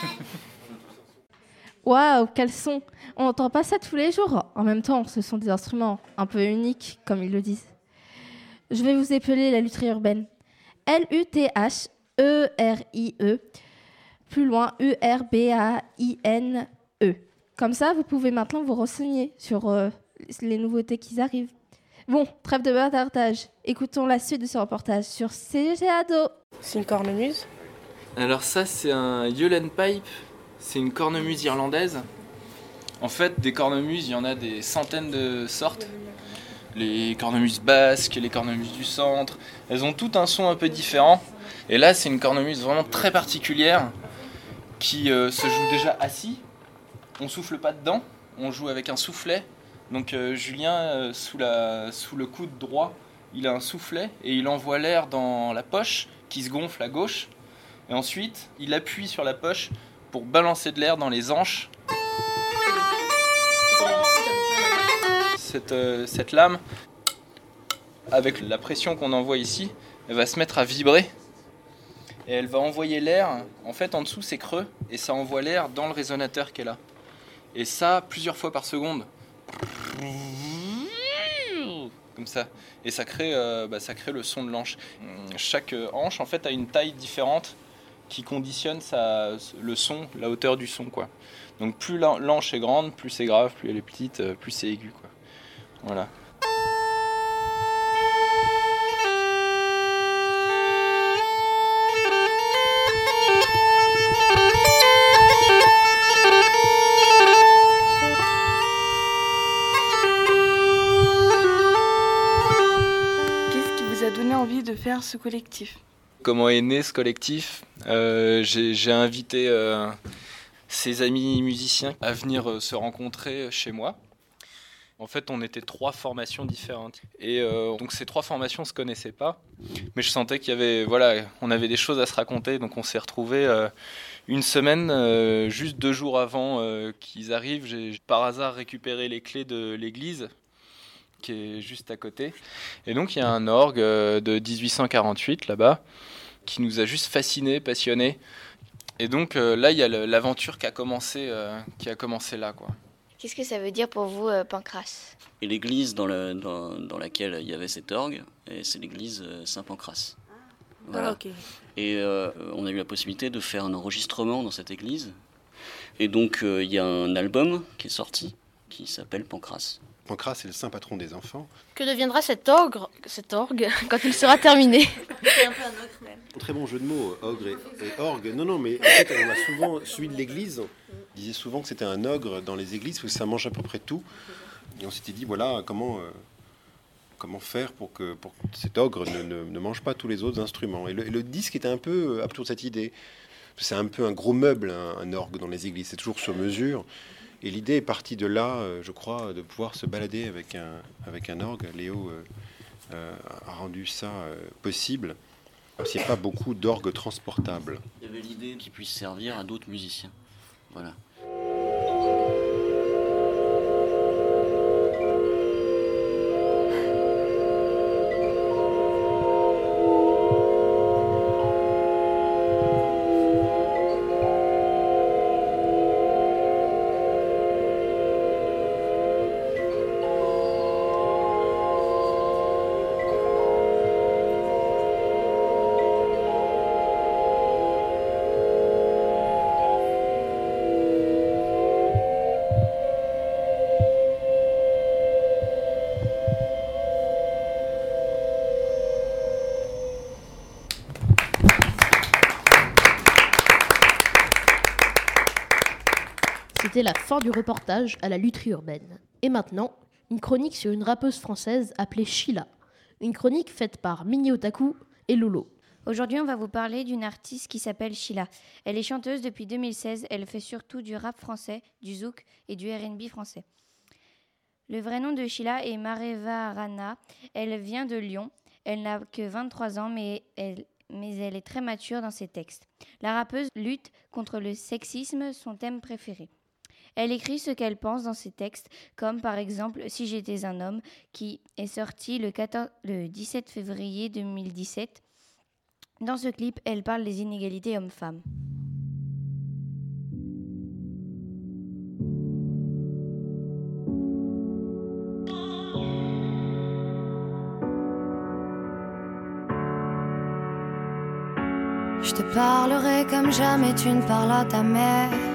Speaker 24: Waouh, quel son On n'entend pas ça tous les jours. En même temps, ce sont des instruments un peu uniques, comme ils le disent. Je vais vous épeler la lutherie urbaine. L-U-T-H-E-R-I-E. E Plus loin, U-R-B-A-I-N-E. Comme ça, vous pouvez maintenant vous renseigner sur euh, les nouveautés qui arrivent. Bon, trêve de bâtardage. Écoutons la suite de ce reportage sur CG Ado.
Speaker 21: C'est une cornemuse?
Speaker 33: Alors ça, c'est un Yulin Pipe. C'est une cornemuse irlandaise. En fait, des cornemuses, il y en a des centaines de sortes. Les cornemuses basques, les cornemuses du centre. Elles ont tout un son un peu différent. Et là, c'est une cornemuse vraiment très particulière qui euh, se joue déjà assis. On souffle pas dedans, on joue avec un soufflet. Donc euh, Julien, euh, sous, le coude droit, il a un soufflet et il envoie l'air dans la poche qui se gonfle à gauche. Et ensuite, il appuie sur la poche pour balancer de l'air dans les hanches. Cette, euh, cette lame, avec la pression qu'on envoie ici, elle va se mettre à vibrer. Et elle va envoyer l'air, en fait en dessous c'est creux, et ça envoie l'air dans le résonateur qu'elle a. Et ça, plusieurs fois par seconde. Comme ça. Et ça crée, euh, bah, ça crée le son de l'anche. Chaque euh, hanche, en fait, a une taille différente qui conditionne sa, le son, la hauteur du son. Quoi. Donc plus l'an- l'anche est grande, plus c'est grave, plus elle est petite, euh, plus c'est aigu. Voilà.
Speaker 21: Ce collectif
Speaker 33: Comment est né ce collectif Euh, J'ai invité euh, ses amis musiciens à venir euh, se rencontrer chez moi. En fait, on était trois formations différentes. Et donc ces trois formations ne se connaissaient pas. Mais je sentais qu'il y avait, voilà, on avait des choses à se raconter. Donc on s'est retrouvés une semaine, juste deux jours avant qu'ils arrivent. J'ai par hasard récupéré les clés de l'église qui est juste à côté. Et donc il y a un orgue euh, de 1848 là-bas qui nous a juste fascinés, passionnés. Et donc euh, là, il y a l'aventure qui a commencé, euh, qui a commencé là, quoi.
Speaker 34: Qu'est-ce que ça veut dire pour vous, euh, Pancras?
Speaker 32: Et l'église dans, la- dans, dans laquelle il y avait cet orgue, et c'est l'église Saint-Pancras. Voilà.
Speaker 21: Ah, ok.
Speaker 32: Et euh, on a eu la possibilité de faire un enregistrement dans cette église. Et donc euh, il y a un album qui est sorti qui s'appelle Pancras.
Speaker 29: Pancras est le saint patron des enfants.
Speaker 25: Que deviendra cet orgue, cet orgue quand il sera terminé?
Speaker 34: C'est un peu un autre même.
Speaker 29: Très bon jeu de mots, ogre et, et orgue. Non, non, mais en fait, on a souvent, celui de l'église, on disait souvent que c'était un ogre dans les églises, parce que ça mange à peu près tout. Et on s'était dit, voilà, comment, euh, comment faire pour que, pour que cet ogre ne, ne- ne mange pas tous les autres instruments. Et le, et le disque était un peu euh, autour de cette idée. C'est un peu un gros meuble, un, un orgue dans les églises, c'est toujours sur mesure. Et l'idée est partie de là, euh, je crois, de pouvoir se balader avec un, avec un orgue. Léo euh, euh, a rendu ça possible. Qu'il n'y a pas beaucoup d'orgues transportables.
Speaker 32: Il y avait l'idée qu'il puisse servir à d'autres musiciens. Voilà.
Speaker 25: C'était la fin du reportage à la lutherie urbaine. Et maintenant, une chronique sur une rappeuse française appelée Sheila. Une chronique faite par Mini Otaku et Lolo.
Speaker 34: Aujourd'hui, on va vous parler d'une artiste qui s'appelle Sheila. Elle est chanteuse depuis 2016. Elle fait surtout du rap français, du zouk et du RB français. Le vrai nom de Sheila est Mareva Rana. Elle vient de Lyon. Elle n'a que 23 ans, mais elle, mais elle est très mature dans ses textes. La rappeuse lutte contre le sexisme, son thème préféré. Elle écrit ce qu'elle pense dans ses textes, comme par exemple Si j'étais un homme, qui est sorti le, 14 le 17 février 2017. Dans ce clip, elle parle des inégalités hommes-femmes.
Speaker 35: Je te parlerai comme jamais tu ne parles à ta mère.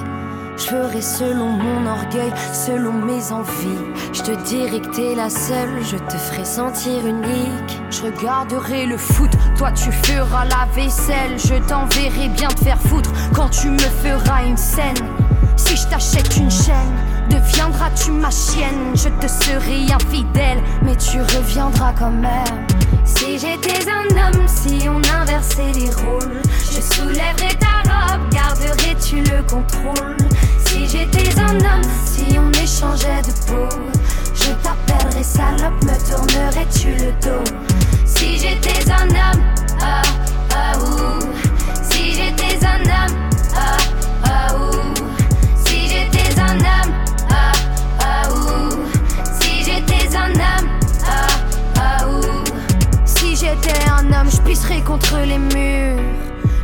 Speaker 35: Je ferai selon mon orgueil, selon mes envies. Je te dirai que t'es la seule, je te ferai sentir unique. Je regarderai le foot, toi tu feras la vaisselle. Je t'enverrai bien te faire foutre quand tu me feras une scène. Si je t'achète une chaîne, deviendras-tu ma chienne? Je te serai infidèle, mais tu reviendras quand même. Si j'étais un homme, si on inversait les rôles, je soulèverais ta garderais-tu le contrôle. Si j'étais un homme, si on échangeait de peau, je t'appellerais salope, me tournerais-tu le dos? Si j'étais un homme, ah ah ouh. Si j'étais un homme, ah ah ouh. Si j'étais un homme, ah ah ouh. Si j'étais un homme, ah ah ouh. Si j'étais un homme, je pisserais contre les murs.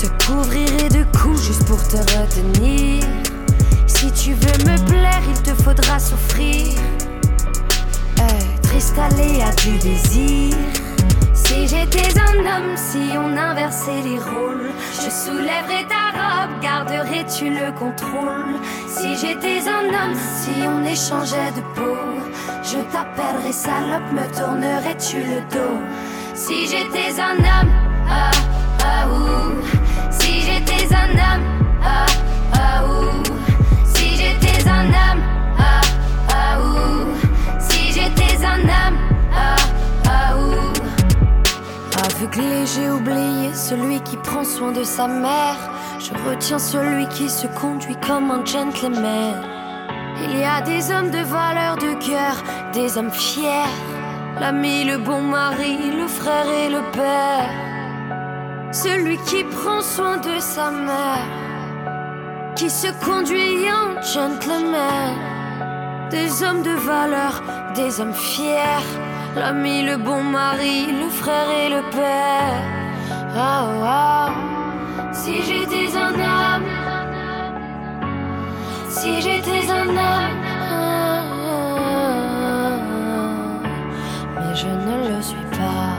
Speaker 35: Te couvrirai de coups juste pour te retenir. Si tu veux me plaire, il te faudra souffrir. Être installé à du désir. Si j'étais un homme, si on inversait les rôles, je soulèverais ta robe, garderais-tu le contrôle Si j'étais un homme, si on échangeait de peau, je t'appellerais salope, me tournerais-tu le dos? Si j'étais un homme, ah J'ai oublié celui qui prend soin de sa mère. Je retiens celui qui se conduit comme un gentleman. Il y a des hommes de valeur de cœur, des hommes fiers. L'ami, le bon mari, le frère et le père. Celui qui prend soin de sa mère, qui se conduit en gentleman. Des hommes de valeur, des hommes fiers. L'ami, le bon mari, le frère et le père. Oh, oh. Si j'étais un homme, si j'étais un homme, mais je ne le suis pas.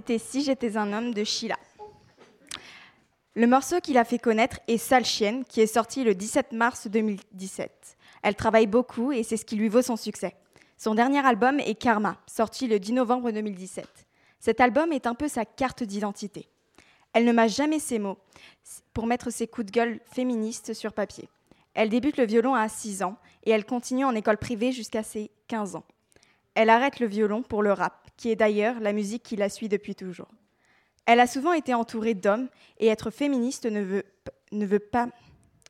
Speaker 19: C'était Si j'étais un homme de Sheila. Le morceau qui l'a fait connaître est Sale Chienne, qui est sorti le 17 mars 2017. Elle travaille beaucoup et c'est ce qui lui vaut son succès. Son dernier album est Karma, sorti le 10 novembre 2017. Cet album est un peu sa carte d'identité. Elle ne mâche jamais ses mots pour mettre ses coups de gueule féministes sur papier. Elle débute le violon à 6 ans et elle continue en école privée jusqu'à ses 15 ans. Elle arrête le violon pour le rap,
Speaker 36: qui est d'ailleurs la musique qui la suit depuis toujours. Elle a souvent été entourée d'hommes et être féministe ne veut, ne veut pas,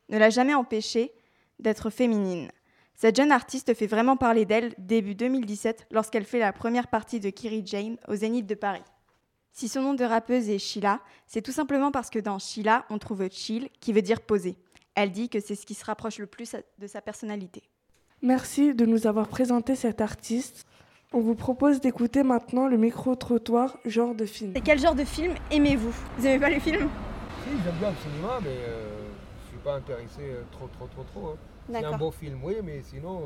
Speaker 36: ne l'a jamais empêchée d'être féminine. Cette jeune artiste fait vraiment parler d'elle début 2017 lorsqu'elle fait la première partie de Kiri Jane au Zénith de Paris. Si son nom de rappeuse est Sheila, c'est tout simplement parce que dans Sheila, on trouve chill qui veut dire poser. Elle dit que c'est ce qui se rapproche le plus de sa personnalité.
Speaker 26: Merci de nous avoir présenté cet artiste. On vous propose d'écouter maintenant le micro-trottoir genre de film.
Speaker 2: Et quel genre de film aimez-vous? Vous aimez pas les films?
Speaker 37: Si, j'aime bien le cinéma, mais euh, je suis pas intéressé euh, trop, trop, trop, trop. Hein. C'est un beau film, oui, mais sinon.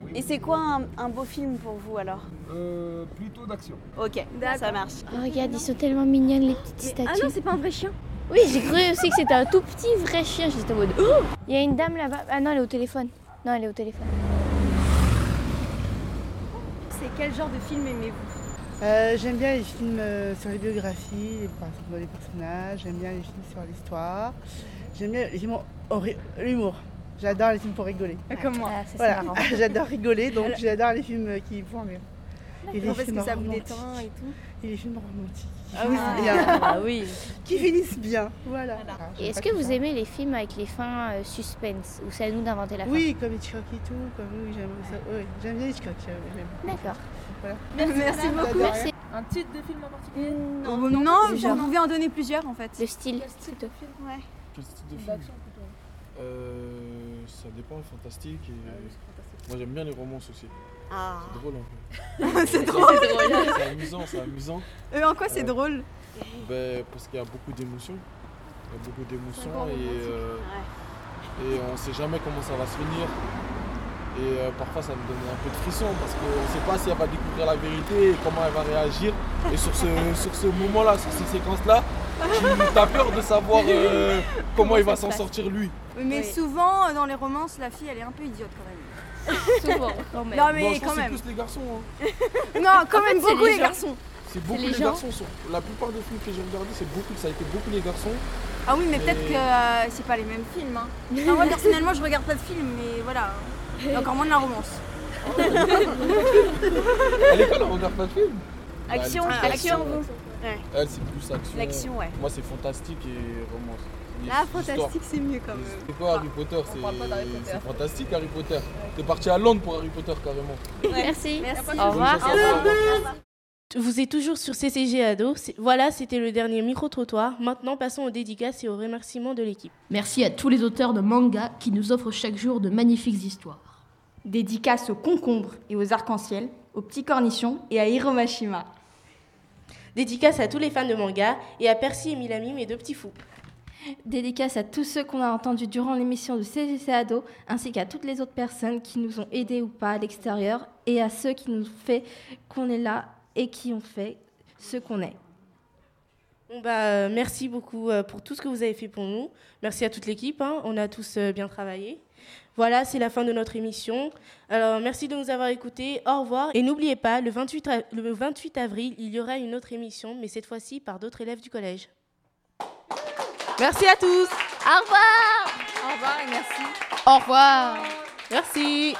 Speaker 37: oui,
Speaker 2: Et c'est quoi un, un beau film pour vous alors?
Speaker 37: Euh, Plutôt d'action.
Speaker 2: Ok, ça marche.
Speaker 34: Oh, regarde, ils sont tellement mignonnes les petites statues.
Speaker 2: Ah non, c'est pas un vrai chien?
Speaker 34: Oui, j'ai cru aussi que c'était un tout petit vrai chien. J'étais en mode. Oh Il y a une dame là-bas. Ah non, elle est au téléphone. Non, elle est au téléphone.
Speaker 2: Quel genre de film aimez-vous?
Speaker 38: Euh, j'aime bien les films euh, sur les biographies, les, par exemple, les personnages. J'aime bien les films sur l'histoire. J'aime bien les films l'humour. J'adore les films pour rigoler.
Speaker 2: Comme moi. Ah, c'est
Speaker 38: Voilà. J'adore rigoler, donc
Speaker 2: Alors-
Speaker 38: j'adore les films qui font rire. Et les
Speaker 2: Parce
Speaker 38: films
Speaker 2: que ça vous
Speaker 38: romantiques.
Speaker 2: détend et tout?
Speaker 38: Et les films romantiques. Qui
Speaker 2: Ah oui,
Speaker 38: finissent
Speaker 2: c'est-
Speaker 38: bien.
Speaker 2: ah oui.
Speaker 38: Qui finissent bien. Voilà.
Speaker 34: Et est-ce que vous aimez les films avec les fins euh, suspense Ou c'est à nous d'inventer la fin
Speaker 38: Oui, comme Hitchcock et tout. Comme, oui, j'aime ça. Oui, j'aime bien Hitchcock.
Speaker 34: D'accord.
Speaker 38: Voilà.
Speaker 2: Merci, beaucoup.
Speaker 38: Merci.
Speaker 2: Un titre de film en particulier Non, non, non, non, genre. vous pouvez en donner plusieurs en fait.
Speaker 34: Le style.
Speaker 2: plutôt. Ouais.
Speaker 39: Quel style de film Euh, Ça dépend, fantastique. Et... Moi j'aime bien les romances aussi.
Speaker 2: Ah.
Speaker 39: C'est drôle un peu.
Speaker 2: C'est drôle.
Speaker 39: C'est amusant, c'est amusant.
Speaker 2: Euh, en quoi c'est
Speaker 39: Euh,
Speaker 2: drôle?
Speaker 39: ben, Parce qu'il y a beaucoup d'émotions. Il y a beaucoup d'émotions et,
Speaker 2: romantique.
Speaker 39: euh, et on sait jamais comment ça va se finir. Et euh, parfois ça me donne un peu de frisson parce qu'on ne sait pas si elle va découvrir la vérité et comment elle va réagir. Et sur ce, sur ce moment-là, sur ces séquences-là, tu as peur de savoir euh, comment, il va s'en sortir lui.
Speaker 2: Oui, mais souvent dans les romances, la fille elle est un peu idiote quand même.
Speaker 34: Souvent, quand même.
Speaker 2: Non mais
Speaker 39: Bon, je
Speaker 2: quand
Speaker 39: pense
Speaker 2: même.
Speaker 39: c'est plus les garçons. hein.
Speaker 2: Non, quand même beaucoup
Speaker 34: les
Speaker 2: garçons.
Speaker 39: C'est beaucoup
Speaker 2: les
Speaker 39: les, garçons. Sont, la plupart des films que j'ai regardés, c'est beaucoup, ça a été beaucoup les garçons.
Speaker 2: Ah oui, mais, peut-être que euh, c'est pas les mêmes films. Hein. Enfin, moi personnellement, je regarde pas de films, mais voilà. Et encore moins de la romance.
Speaker 39: À l'école, on regarde pas de films. Bah,
Speaker 2: Action,
Speaker 39: plus
Speaker 2: action. Ouais.
Speaker 39: Elle, c'est plus action.
Speaker 2: L'action, ouais.
Speaker 39: Moi, c'est fantastique et romance. Les
Speaker 2: Ah, fantastique, c'est mieux quand même.
Speaker 39: C'est quoi Harry Potter C'est
Speaker 2: parle pas d'Harry Potter.
Speaker 39: c'est fantastique, Harry Potter. T'es parti à Londres pour Harry Potter, carrément.
Speaker 34: Merci.
Speaker 2: Merci.
Speaker 34: Au revoir.
Speaker 8: Vous êtes toujours sur CCG Ado. Voilà, c'était le dernier micro-trottoir. Maintenant, passons aux dédicaces et aux remerciements de l'équipe.
Speaker 25: Merci à tous les auteurs de manga qui nous offrent chaque jour de magnifiques histoires.
Speaker 36: Dédicace aux concombres et aux arcs-en-ciel, aux petits cornichons et à Hiromashima.
Speaker 8: Dédicace à tous les fans de manga et à Percy et Milami, mes deux petits fous.
Speaker 24: Dédicace à tous ceux qu'on a entendus durant l'émission de CGC Ado, ainsi qu'à toutes les autres personnes qui nous ont aidés ou pas à l'extérieur, et à ceux qui nous ont fait qu'on est là et qui ont fait ce qu'on est.
Speaker 8: Bon, bah, euh, merci beaucoup euh, pour tout ce que vous avez fait pour nous. Merci à toute l'équipe. hein. On a tous euh, bien travaillé. Voilà, c'est la fin de notre émission. Alors, merci de nous avoir écoutés. Au revoir. Et n'oubliez pas, le 28, a- le 28 avril, il y aura une autre émission, mais cette fois-ci par d'autres élèves du collège. Merci à tous.
Speaker 34: Au revoir.
Speaker 2: Au revoir et merci.
Speaker 25: Au revoir.
Speaker 8: Merci.